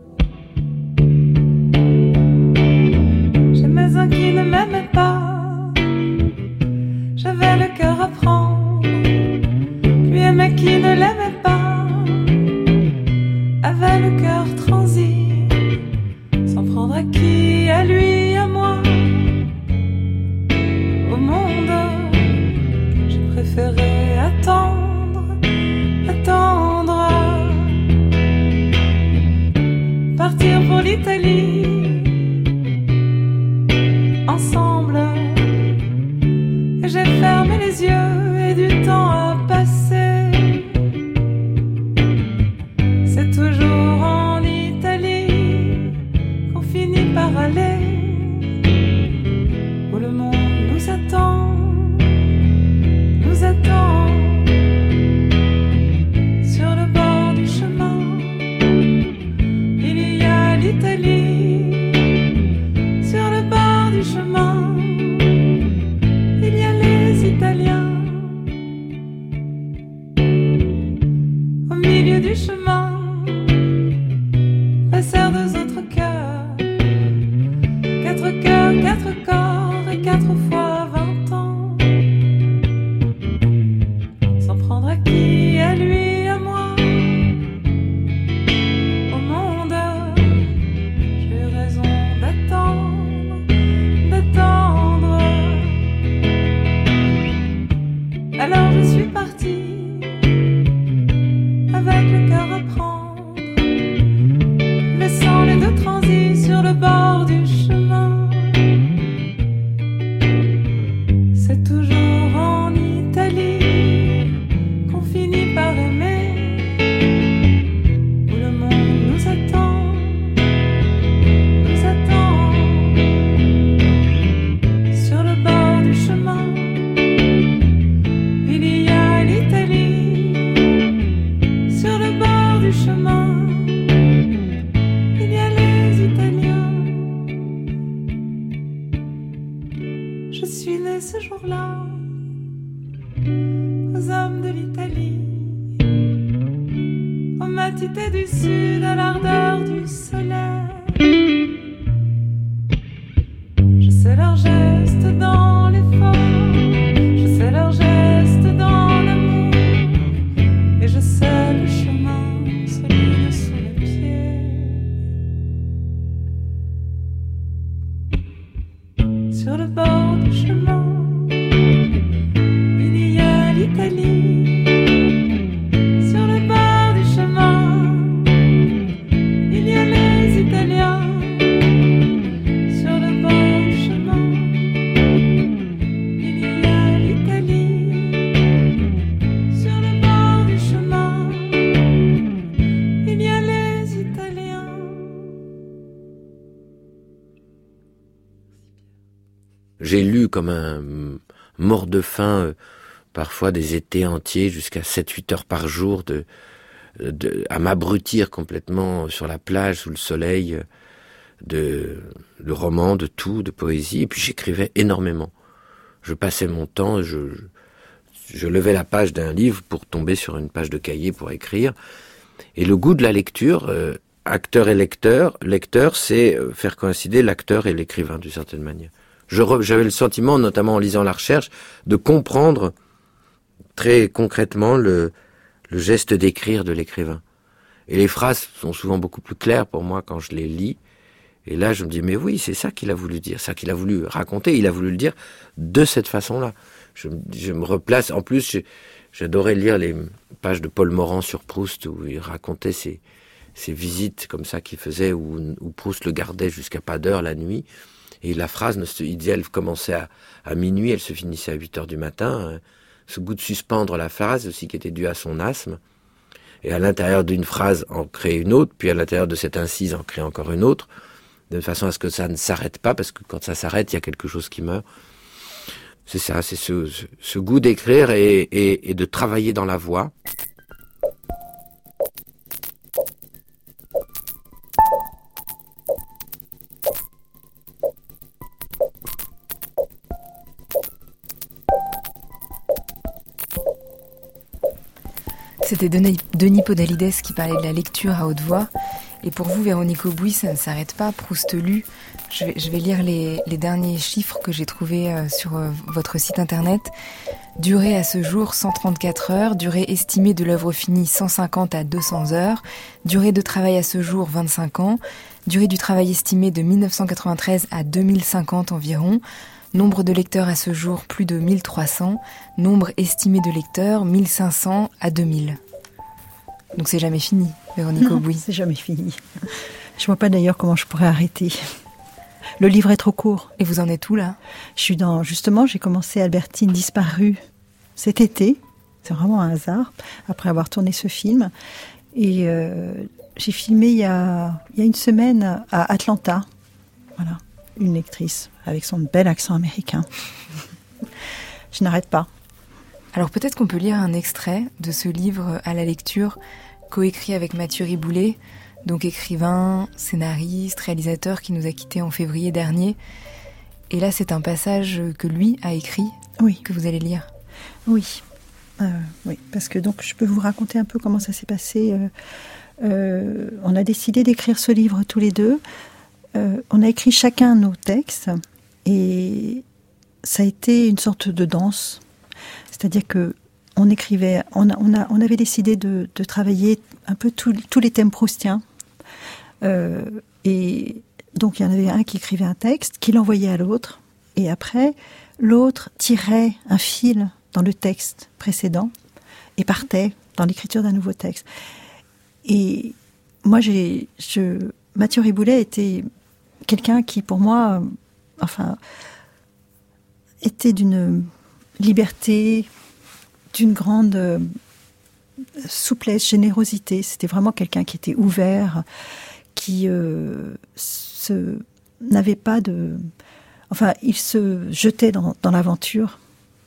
De faim, euh, parfois des étés entiers, jusqu'à 7-8 heures par jour, de, à m'abrutir complètement sur la plage, sous le soleil, euh, de, de romans, de tout, de poésie. Et puis j'écrivais énormément. Je passais mon temps, je, je, levais la page d'un livre pour tomber sur une page de cahier pour écrire. Et le goût de la lecture, euh, acteur et lecteur, lecteur, c'est faire coïncider l'acteur et l'écrivain d'une certaine manière. J'avais le sentiment, notamment en lisant la recherche, de comprendre très concrètement le, le geste d'écrire de l'écrivain. Et les phrases sont souvent beaucoup plus claires pour moi quand je les lis. Et là, je me dis, mais oui, c'est ça qu'il a voulu dire, ça qu'il a voulu raconter. Il a voulu le dire de cette façon-là. Je, me- je me replace. En plus, j'adorais lire les pages de Paul Morand sur Proust où il racontait ses, ses visites comme ça qu'il faisait, où, où Proust le gardait jusqu'à pas d'heure la nuit. Et la phrase, il disait, elle commençait à, minuit, elle se finissait à 8 heures du matin. hein. Ce goût de suspendre la phrase aussi qui était dû à son asthme. Et à l'intérieur d'une phrase, en créer une autre, puis à l'intérieur de cette incise, en créer encore une autre, de façon à ce que ça ne s'arrête pas, parce que quand ça s'arrête, il y a quelque chose qui meurt. C'est ça, c'est ce, goût d'écrire et, et, et de travailler dans la voix. C'était Denis, Podalides qui parlait de la lecture à haute voix. Et pour vous, Véronique Aubouy, ça ne s'arrête pas. Proust lu. Je vais, je vais lire les, les derniers chiffres que j'ai trouvés euh, sur euh, votre site internet. Durée à ce jour 134 heures, durée estimée de l'œuvre finie 150 à 200 heures, durée de travail à ce jour 25 ans, durée du travail estimée de 1993 à 2050 environ, nombre de lecteurs à ce jour plus de 1300, nombre estimé de lecteurs 1500 à 2000. Donc c'est jamais fini, Véronique Aubouy. c'est jamais fini. Je vois pas d'ailleurs comment je pourrais arrêter. Le livre est trop court. Et vous en êtes où là? Je suis dans justement, j'ai commencé Albertine disparue cet été. C'est vraiment un hasard après avoir tourné ce film. Et euh, j'ai filmé il y, a, il y a une semaine à Atlanta. Voilà, une lectrice avec son bel accent américain. Je n'arrête pas. Alors peut-être qu'on peut lire un extrait de ce livre à la lecture, coécrit avec Mathieu Riboulet, donc écrivain, scénariste, réalisateur qui nous a quittés en février dernier. Et là, c'est un passage que lui a écrit, oui. que vous allez lire. Oui, euh, oui, parce que donc je peux vous raconter un peu comment ça s'est passé. Euh, euh, on a décidé d'écrire ce livre tous les deux. On a écrit chacun nos textes et ça a été une sorte de danse. C'est-à-dire que on écrivait, on, on, avait décidé de, travailler un peu tous les thèmes proustiens. et donc il y en avait un qui écrivait un texte, qui l'envoyait à l'autre, et après l'autre tirait un fil dans le texte précédent et partait dans l'écriture d'un nouveau texte. Et moi, j'ai, je, Mathieu Riboulet était quelqu'un qui, pour moi, enfin, était d'une liberté, d'une grande euh, souplesse, générosité. C'était vraiment quelqu'un qui était ouvert, qui euh, n'avait pas de, enfin, il se jetait dans, l'aventure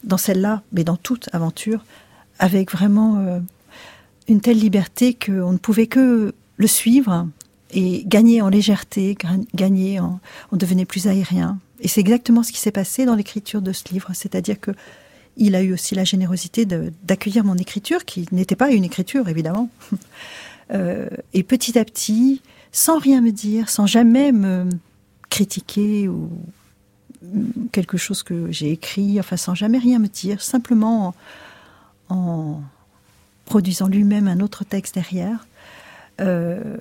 dans celle-là, mais dans toute aventure, avec vraiment euh, une telle liberté qu'on ne pouvait que le suivre et gagner en légèreté, gagner en, on devenait plus aérien. Et c'est exactement ce qui s'est passé dans l'écriture de ce livre, c'est-à-dire que il a eu aussi la générosité d'accueillir mon écriture, qui n'était pas une écriture évidemment. Euh, et petit à petit, sans rien me dire, sans jamais me critiquer ou quelque chose que j'ai écrit, enfin sans jamais rien me dire, simplement en, produisant lui-même un autre texte derrière, euh,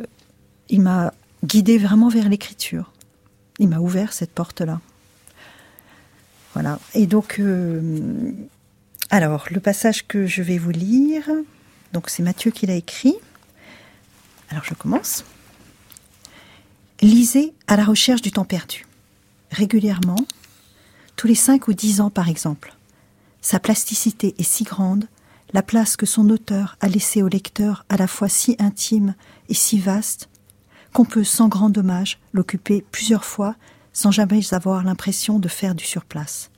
il m'a guidé vraiment vers l'écriture. Il m'a ouvert cette porte-là. Voilà. Et donc, euh, alors, le passage que je vais vous lire, donc c'est Mathieu qui l'a écrit. Alors, je commence. Lisez à la recherche du temps perdu régulièrement, tous les cinq ou dix ans par exemple. Sa plasticité est si grande, la place que son auteur a laissée au lecteur à la fois si intime et si vaste, qu'on peut sans grand dommage l'occuper plusieurs fois sans jamais avoir l'impression de faire du surplace.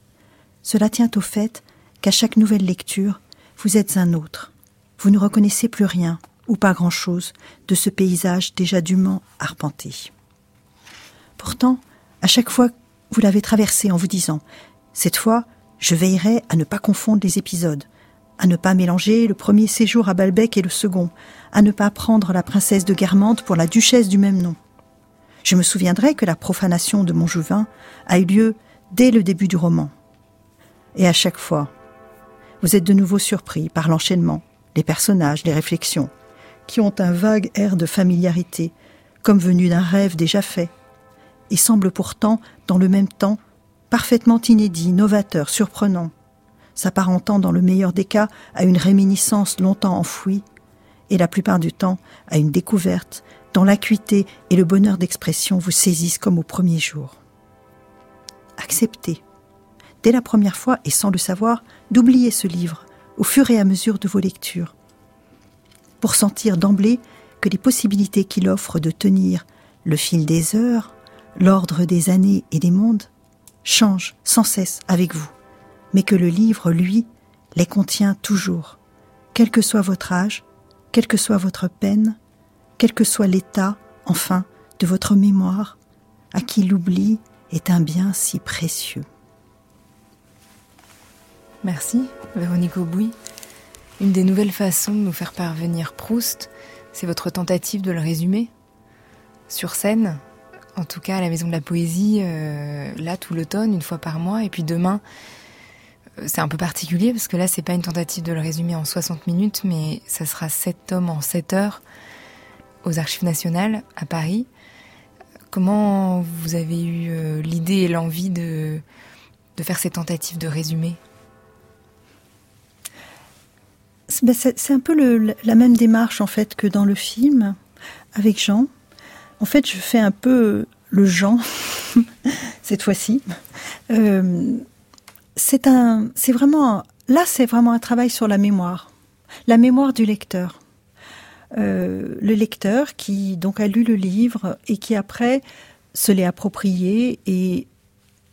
Cela tient au fait qu'à chaque nouvelle lecture, vous êtes un autre. Vous ne reconnaissez plus rien, ou pas grand-chose, de ce paysage déjà dûment arpenté. Pourtant, à chaque fois vous l'avez traversé en vous disant Cette fois, je veillerai à ne pas confondre les épisodes, à ne pas mélanger le premier séjour à Balbec et le second, à ne pas prendre la princesse de Guermantes pour la duchesse du même nom. Je me souviendrai que la profanation de Montjouvin a eu lieu dès le début du roman. Et à chaque fois, vous êtes de nouveau surpris par l'enchaînement, les personnages, les réflexions, qui ont un vague air de familiarité, comme venu d'un rêve déjà fait, et semble pourtant, dans le même temps, parfaitement inédit, novateur, surprenant, s'apparentant dans le meilleur des cas à une réminiscence longtemps enfouie, et la plupart du temps à une découverte dont l'acuité et le bonheur d'expression vous saisissent comme au premier jour. Acceptez, dès la première fois et sans le savoir, d'oublier ce livre au fur et à mesure de vos lectures, pour sentir d'emblée que les possibilités qu'il offre de tenir le fil des heures, l'ordre des années et des mondes change sans cesse avec vous, mais que le livre, lui, les contient toujours, quel que soit votre âge, quelle que soit votre peine, quel que soit l'état, enfin, de votre mémoire, à qui l'oubli est un bien si précieux. Merci, Véronique Aubouy. Une des nouvelles façons de nous faire parvenir Proust, c'est votre tentative de le résumer. Sur scène, en tout cas à la Maison de la Poésie, euh, là tout l'automne, une fois par mois, et puis demain, c'est un peu particulier parce que là c'est pas une tentative de le résumer en 60 minutes, mais ça sera 7 tomes en 7 heures aux Archives nationales à Paris. Comment vous avez eu euh, l'idée et l'envie de, de faire ces tentatives de résumé ben, c'est un peu la même démarche en fait que dans le film avec Jean. En fait, je fais un peu le Jean cette fois-ci. Euh, c'est un, c'est vraiment, là, c'est vraiment un travail sur la mémoire, la mémoire du lecteur. Euh, le lecteur qui donc a lu le livre et qui après se l'est approprié et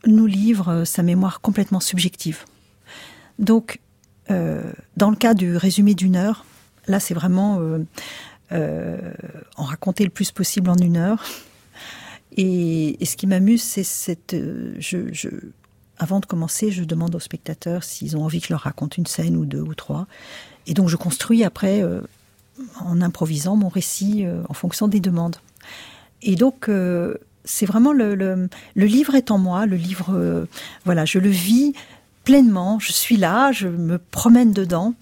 nous livre sa mémoire complètement subjective. Donc, euh, dans le cas du résumé d'une heure, là c'est vraiment euh, euh, en raconter le plus possible en une heure. Et, ce qui m'amuse, c'est cette... Je, je, avant de commencer, je demande aux spectateurs s'ils ont envie que je leur raconte une scène ou deux ou trois. Et donc je construis après, en improvisant, mon récit en fonction des demandes. Et donc, c'est vraiment le, le, livre est en moi, le livre, voilà, je le vis pleinement, je suis là, je me promène dedans,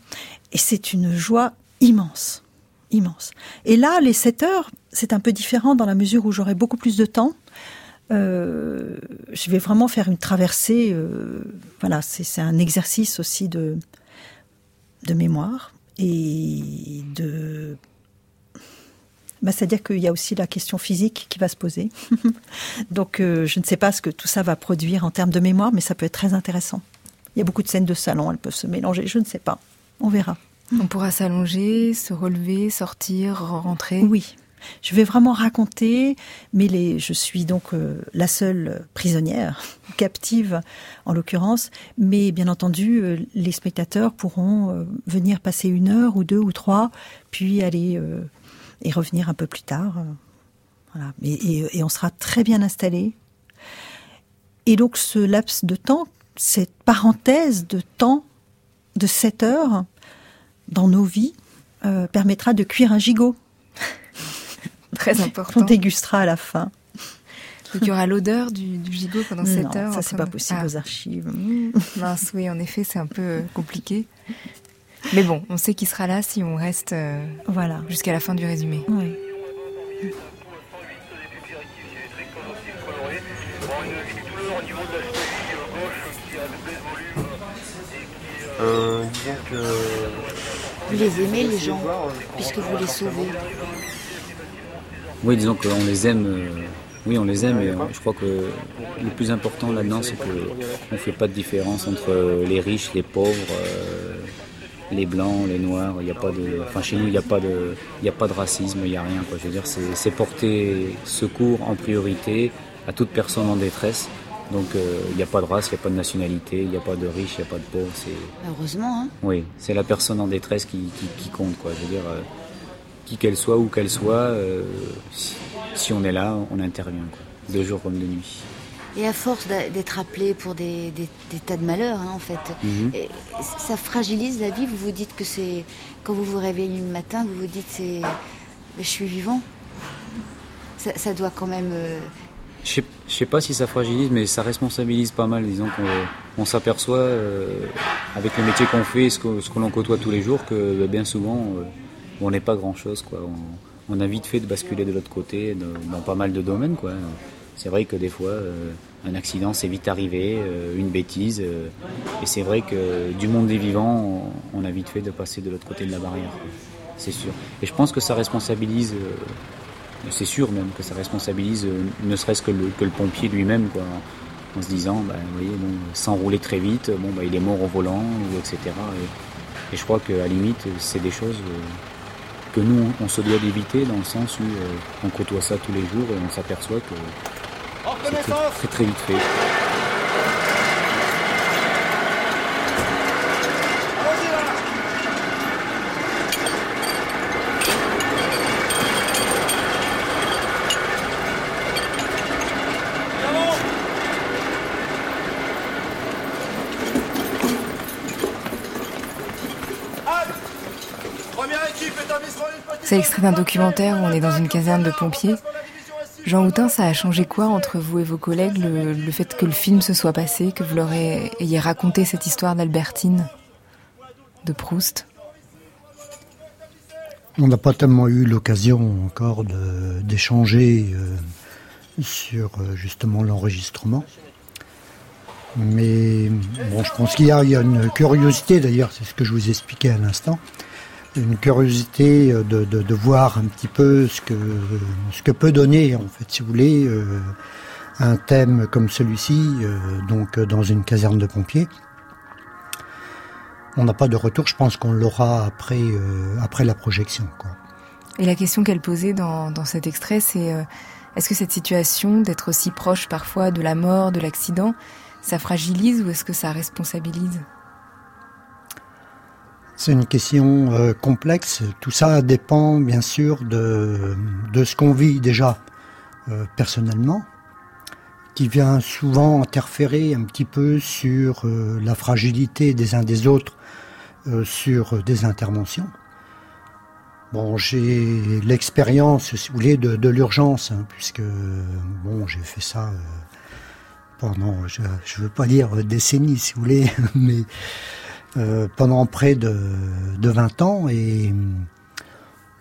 et c'est une joie immense, immense. Et là, les 7 heures, c'est un peu différent dans la mesure où j'aurai beaucoup plus de temps. Euh, je vais vraiment faire une traversée. Euh, voilà, c'est un exercice aussi de, de mémoire et de. Bah, C'est-à-dire qu'il y a aussi la question physique qui va se poser. Donc, euh, je ne sais pas ce que tout ça va produire en termes de mémoire, mais ça peut être très intéressant. Il y a beaucoup de scènes de salon, elles peuvent se mélanger, je ne sais pas. On verra. On pourra s'allonger, se relever, sortir, rentrer. Oui. Je vais vraiment raconter, mais je suis donc euh, la seule prisonnière, captive en l'occurrence, mais bien entendu, euh, les spectateurs pourront euh, venir passer une heure ou deux ou trois, puis aller et revenir un peu plus tard. Et, on sera très bien installé. Et donc ce laps de temps cette parenthèse de temps de 7 heures dans nos vies permettra de cuire un gigot. Très important. On dégustera à la fin. il y aura l'odeur du, gigot pendant 7 heures. Ça, c'est pas possible ah. aux archives. Mince, oui, en effet, c'est un peu compliqué. Mais bon, on sait qu'il sera là si on reste euh, voilà. jusqu'à la fin du résumé. Oui. Euh, que... Vous les aimez, les gens, puisque vous les sauvez Oui, disons qu'on les aime. Euh, oui, on les aime, et euh, je crois que le plus important là-dedans, c'est qu'on ne fait pas de différence entre les riches, les pauvres, les blancs, les noirs. Il n'y a pas de, enfin, chez nous, il n'y a pas de, il a pas de racisme, il n'y a rien. Quoi. Je veux dire, c'est porter secours en priorité à toute personne en détresse. Donc il euh, n'y a pas de race, il n'y a pas de nationalité, il n'y a pas de riche, il n'y a pas de pauvre. Heureusement. Hein oui, c'est la personne en détresse qui, compte. Quoi. Je veux dire, euh, qui qu'elle soit, où qu'elle soit, euh, si, on est là, on intervient. Quoi. De jour comme de nuit. Et à force d'être appelé pour des, tas de malheurs, hein, en fait, mhm. ça fragilise la vie. Vous vous dites que c'est. Quand vous vous réveillez le matin, vous vous dites c'est. Je suis vivant. Ça, doit quand même. Je ne sais pas si ça fragilise, mais ça responsabilise pas mal. Disons qu'on s'aperçoit, euh, avec le métier qu'on fait, ce que, ce que l'on côtoie tous les jours, que bah, bien souvent, euh, on n'est pas grand-chose. On, a vite fait de basculer de l'autre côté dans pas mal de domaines. C'est vrai que des fois, euh, un accident, c'est vite arrivé, une bêtise. et c'est vrai que du monde des vivants, on, a vite fait de passer de l'autre côté de la barrière. C'est sûr. Et je pense que ça responsabilise c'est sûr même que ça responsabilise euh, ne serait-ce que le, que pompier lui-même, quoi, en, se disant, bah, vous voyez, bon, sans rouler très vite, bon, bah, il est mort au volant, etc. Et, je crois qu'à la limite, c'est des choses euh, que nous, on se doit d'éviter dans le sens où euh, on côtoie ça tous les jours et on s'aperçoit que c'est très, très vite fait. C'est extrait d'un documentaire où on est dans une caserne de pompiers. Jean Houtin, ça a changé quoi entre vous et vos collègues, le, fait que le film se soit passé, que vous leur ayez raconté cette histoire d'Albertine, de Proust? On n'a pas tellement eu l'occasion encore d'échanger euh, sur euh, justement l'enregistrement. Mais bon, je pense qu'il y, y, a une curiosité d'ailleurs, c'est ce que je vous expliquais à l'instant une curiosité euh, de, voir un petit peu ce que, ce que peut donner, en fait, si vous voulez, euh, un thème comme celui-ci, euh, donc dans une caserne de pompiers. On n'a pas de retour, je pense qu'on l'aura après, après la projection. Et la question qu'elle posait dans, dans cet extrait, c'est Est-ce que cette situation d'être aussi proche parfois de la mort, de l'accident, ça fragilise ou est-ce que ça responsabilise? C'est une question euh, complexe. Tout ça dépend bien sûr de, de ce qu'on vit déjà euh, personnellement, qui vient souvent interférer un petit peu sur euh, la fragilité des uns des autres sur des interventions. Bon, j'ai l'expérience, si vous voulez, de, l'urgence, hein, puisque bon, j'ai fait ça pendant, je ne veux pas dire décennies, si vous voulez, mais euh, pendant près de, de, 20 ans. Et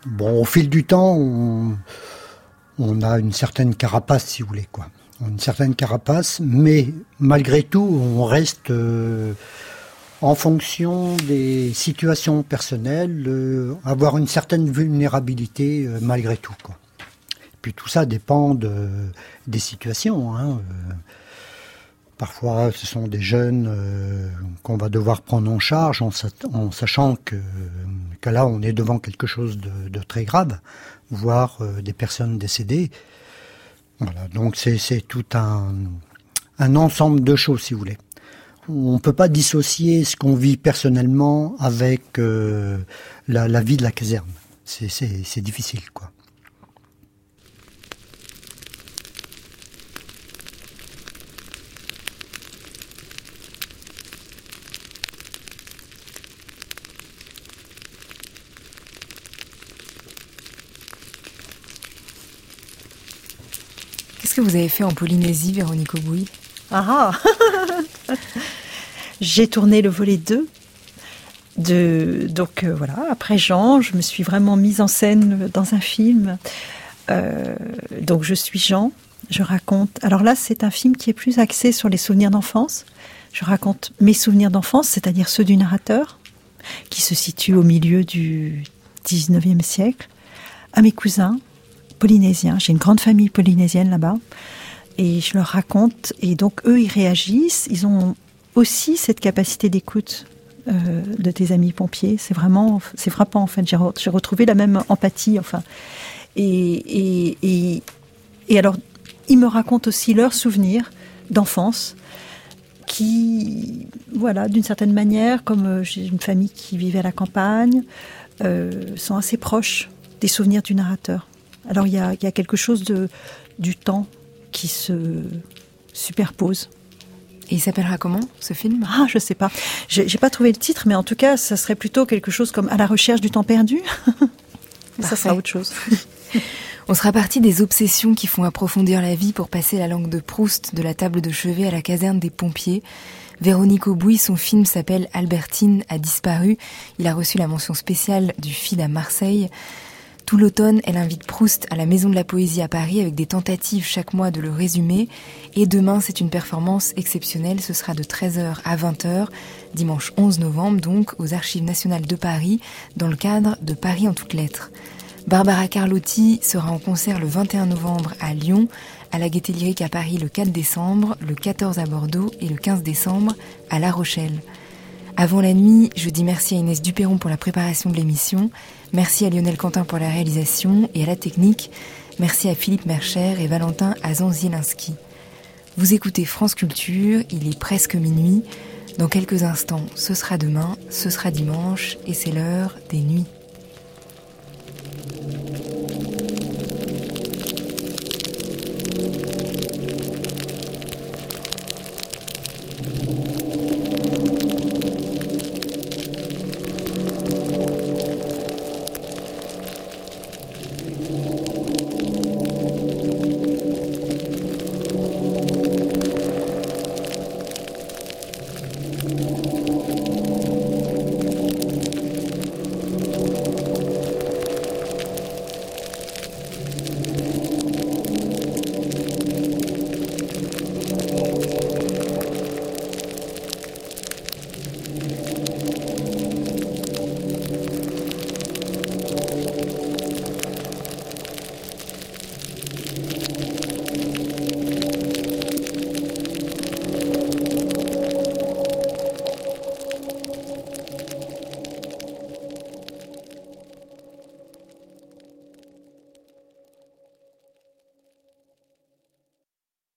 bon, au fil du temps, on, a une certaine carapace, si vous voulez, quoi. Une certaine carapace, mais malgré tout, on reste euh, en fonction des situations personnelles, euh, avoir une certaine vulnérabilité malgré tout, quoi. puis tout ça dépend de, des situations. Hein, Parfois, ce sont des jeunes euh, qu'on va devoir prendre en charge en, sachant que, là, on est devant quelque chose de, très grave, voire euh, des personnes décédées. Voilà, donc c'est tout un, un ensemble de choses, si vous voulez. On ne peut pas dissocier ce qu'on vit personnellement avec euh, la, la, vie de la caserne. C'est difficile, quoi. Que vous avez fait en Polynésie, Véronique Aubouy Ah, ah. J'ai tourné le volet 2. De, donc euh, voilà, après Jean, je me suis vraiment mise en scène dans un film. Euh, donc je suis Jean, je raconte. Alors là, c'est un film qui est plus axé sur les souvenirs d'enfance. Je raconte mes souvenirs d'enfance, c'est-à-dire ceux du narrateur, qui se situe au milieu du 19e siècle, à mes cousins, polynésiens. J'ai une grande famille polynésienne là-bas. Et je leur raconte. Et donc, eux, ils réagissent. Ils ont aussi cette capacité d'écoute euh, de tes amis pompiers. C'est vraiment, c'est frappant, en fait. J'ai retrouvé la même empathie, enfin. Et, et, et, alors, ils me racontent aussi leurs souvenirs d'enfance qui, voilà, d'une certaine manière, comme euh, j'ai une famille qui vivait à la campagne, euh, sont assez proches des souvenirs du narrateur. Alors il y a, quelque chose de, du temps qui se superpose. Et il s'appellera comment ce film? Ah, je sais pas. J'ai pas trouvé le titre, mais en tout cas, ça serait plutôt quelque chose comme À la recherche du temps perdu. ça sera autre chose. On sera parti des obsessions qui font approfondir la vie pour passer la langue de Proust de la table de chevet à la caserne des pompiers. Véronique Aubouy, son film s'appelle Albertine a disparu. Il a reçu la mention spéciale du FID à Marseille. Tout l'automne, elle invite Proust à la Maison de la Poésie à Paris avec des tentatives chaque mois de le résumer. Et demain, c'est une performance exceptionnelle. Ce sera de 13h à 20h, dimanche 11 novembre, donc, aux Archives nationales de Paris, dans le cadre de Paris en toutes lettres. Barbara Carlotti sera en concert le 21 novembre à Lyon, à la Gaîté Lyrique à Paris le 4 décembre, le 14 à Bordeaux et le 15 décembre à La Rochelle. Avant la nuit, je dis merci à Inès Duperron pour la préparation de l'émission, merci à Lionel Quentin pour la réalisation et à la technique, merci à Philippe Mercher et Valentin Azanzielinski. Vous écoutez France Culture, il est presque minuit. Dans quelques instants, ce sera demain, ce sera dimanche et c'est l'heure des nuits.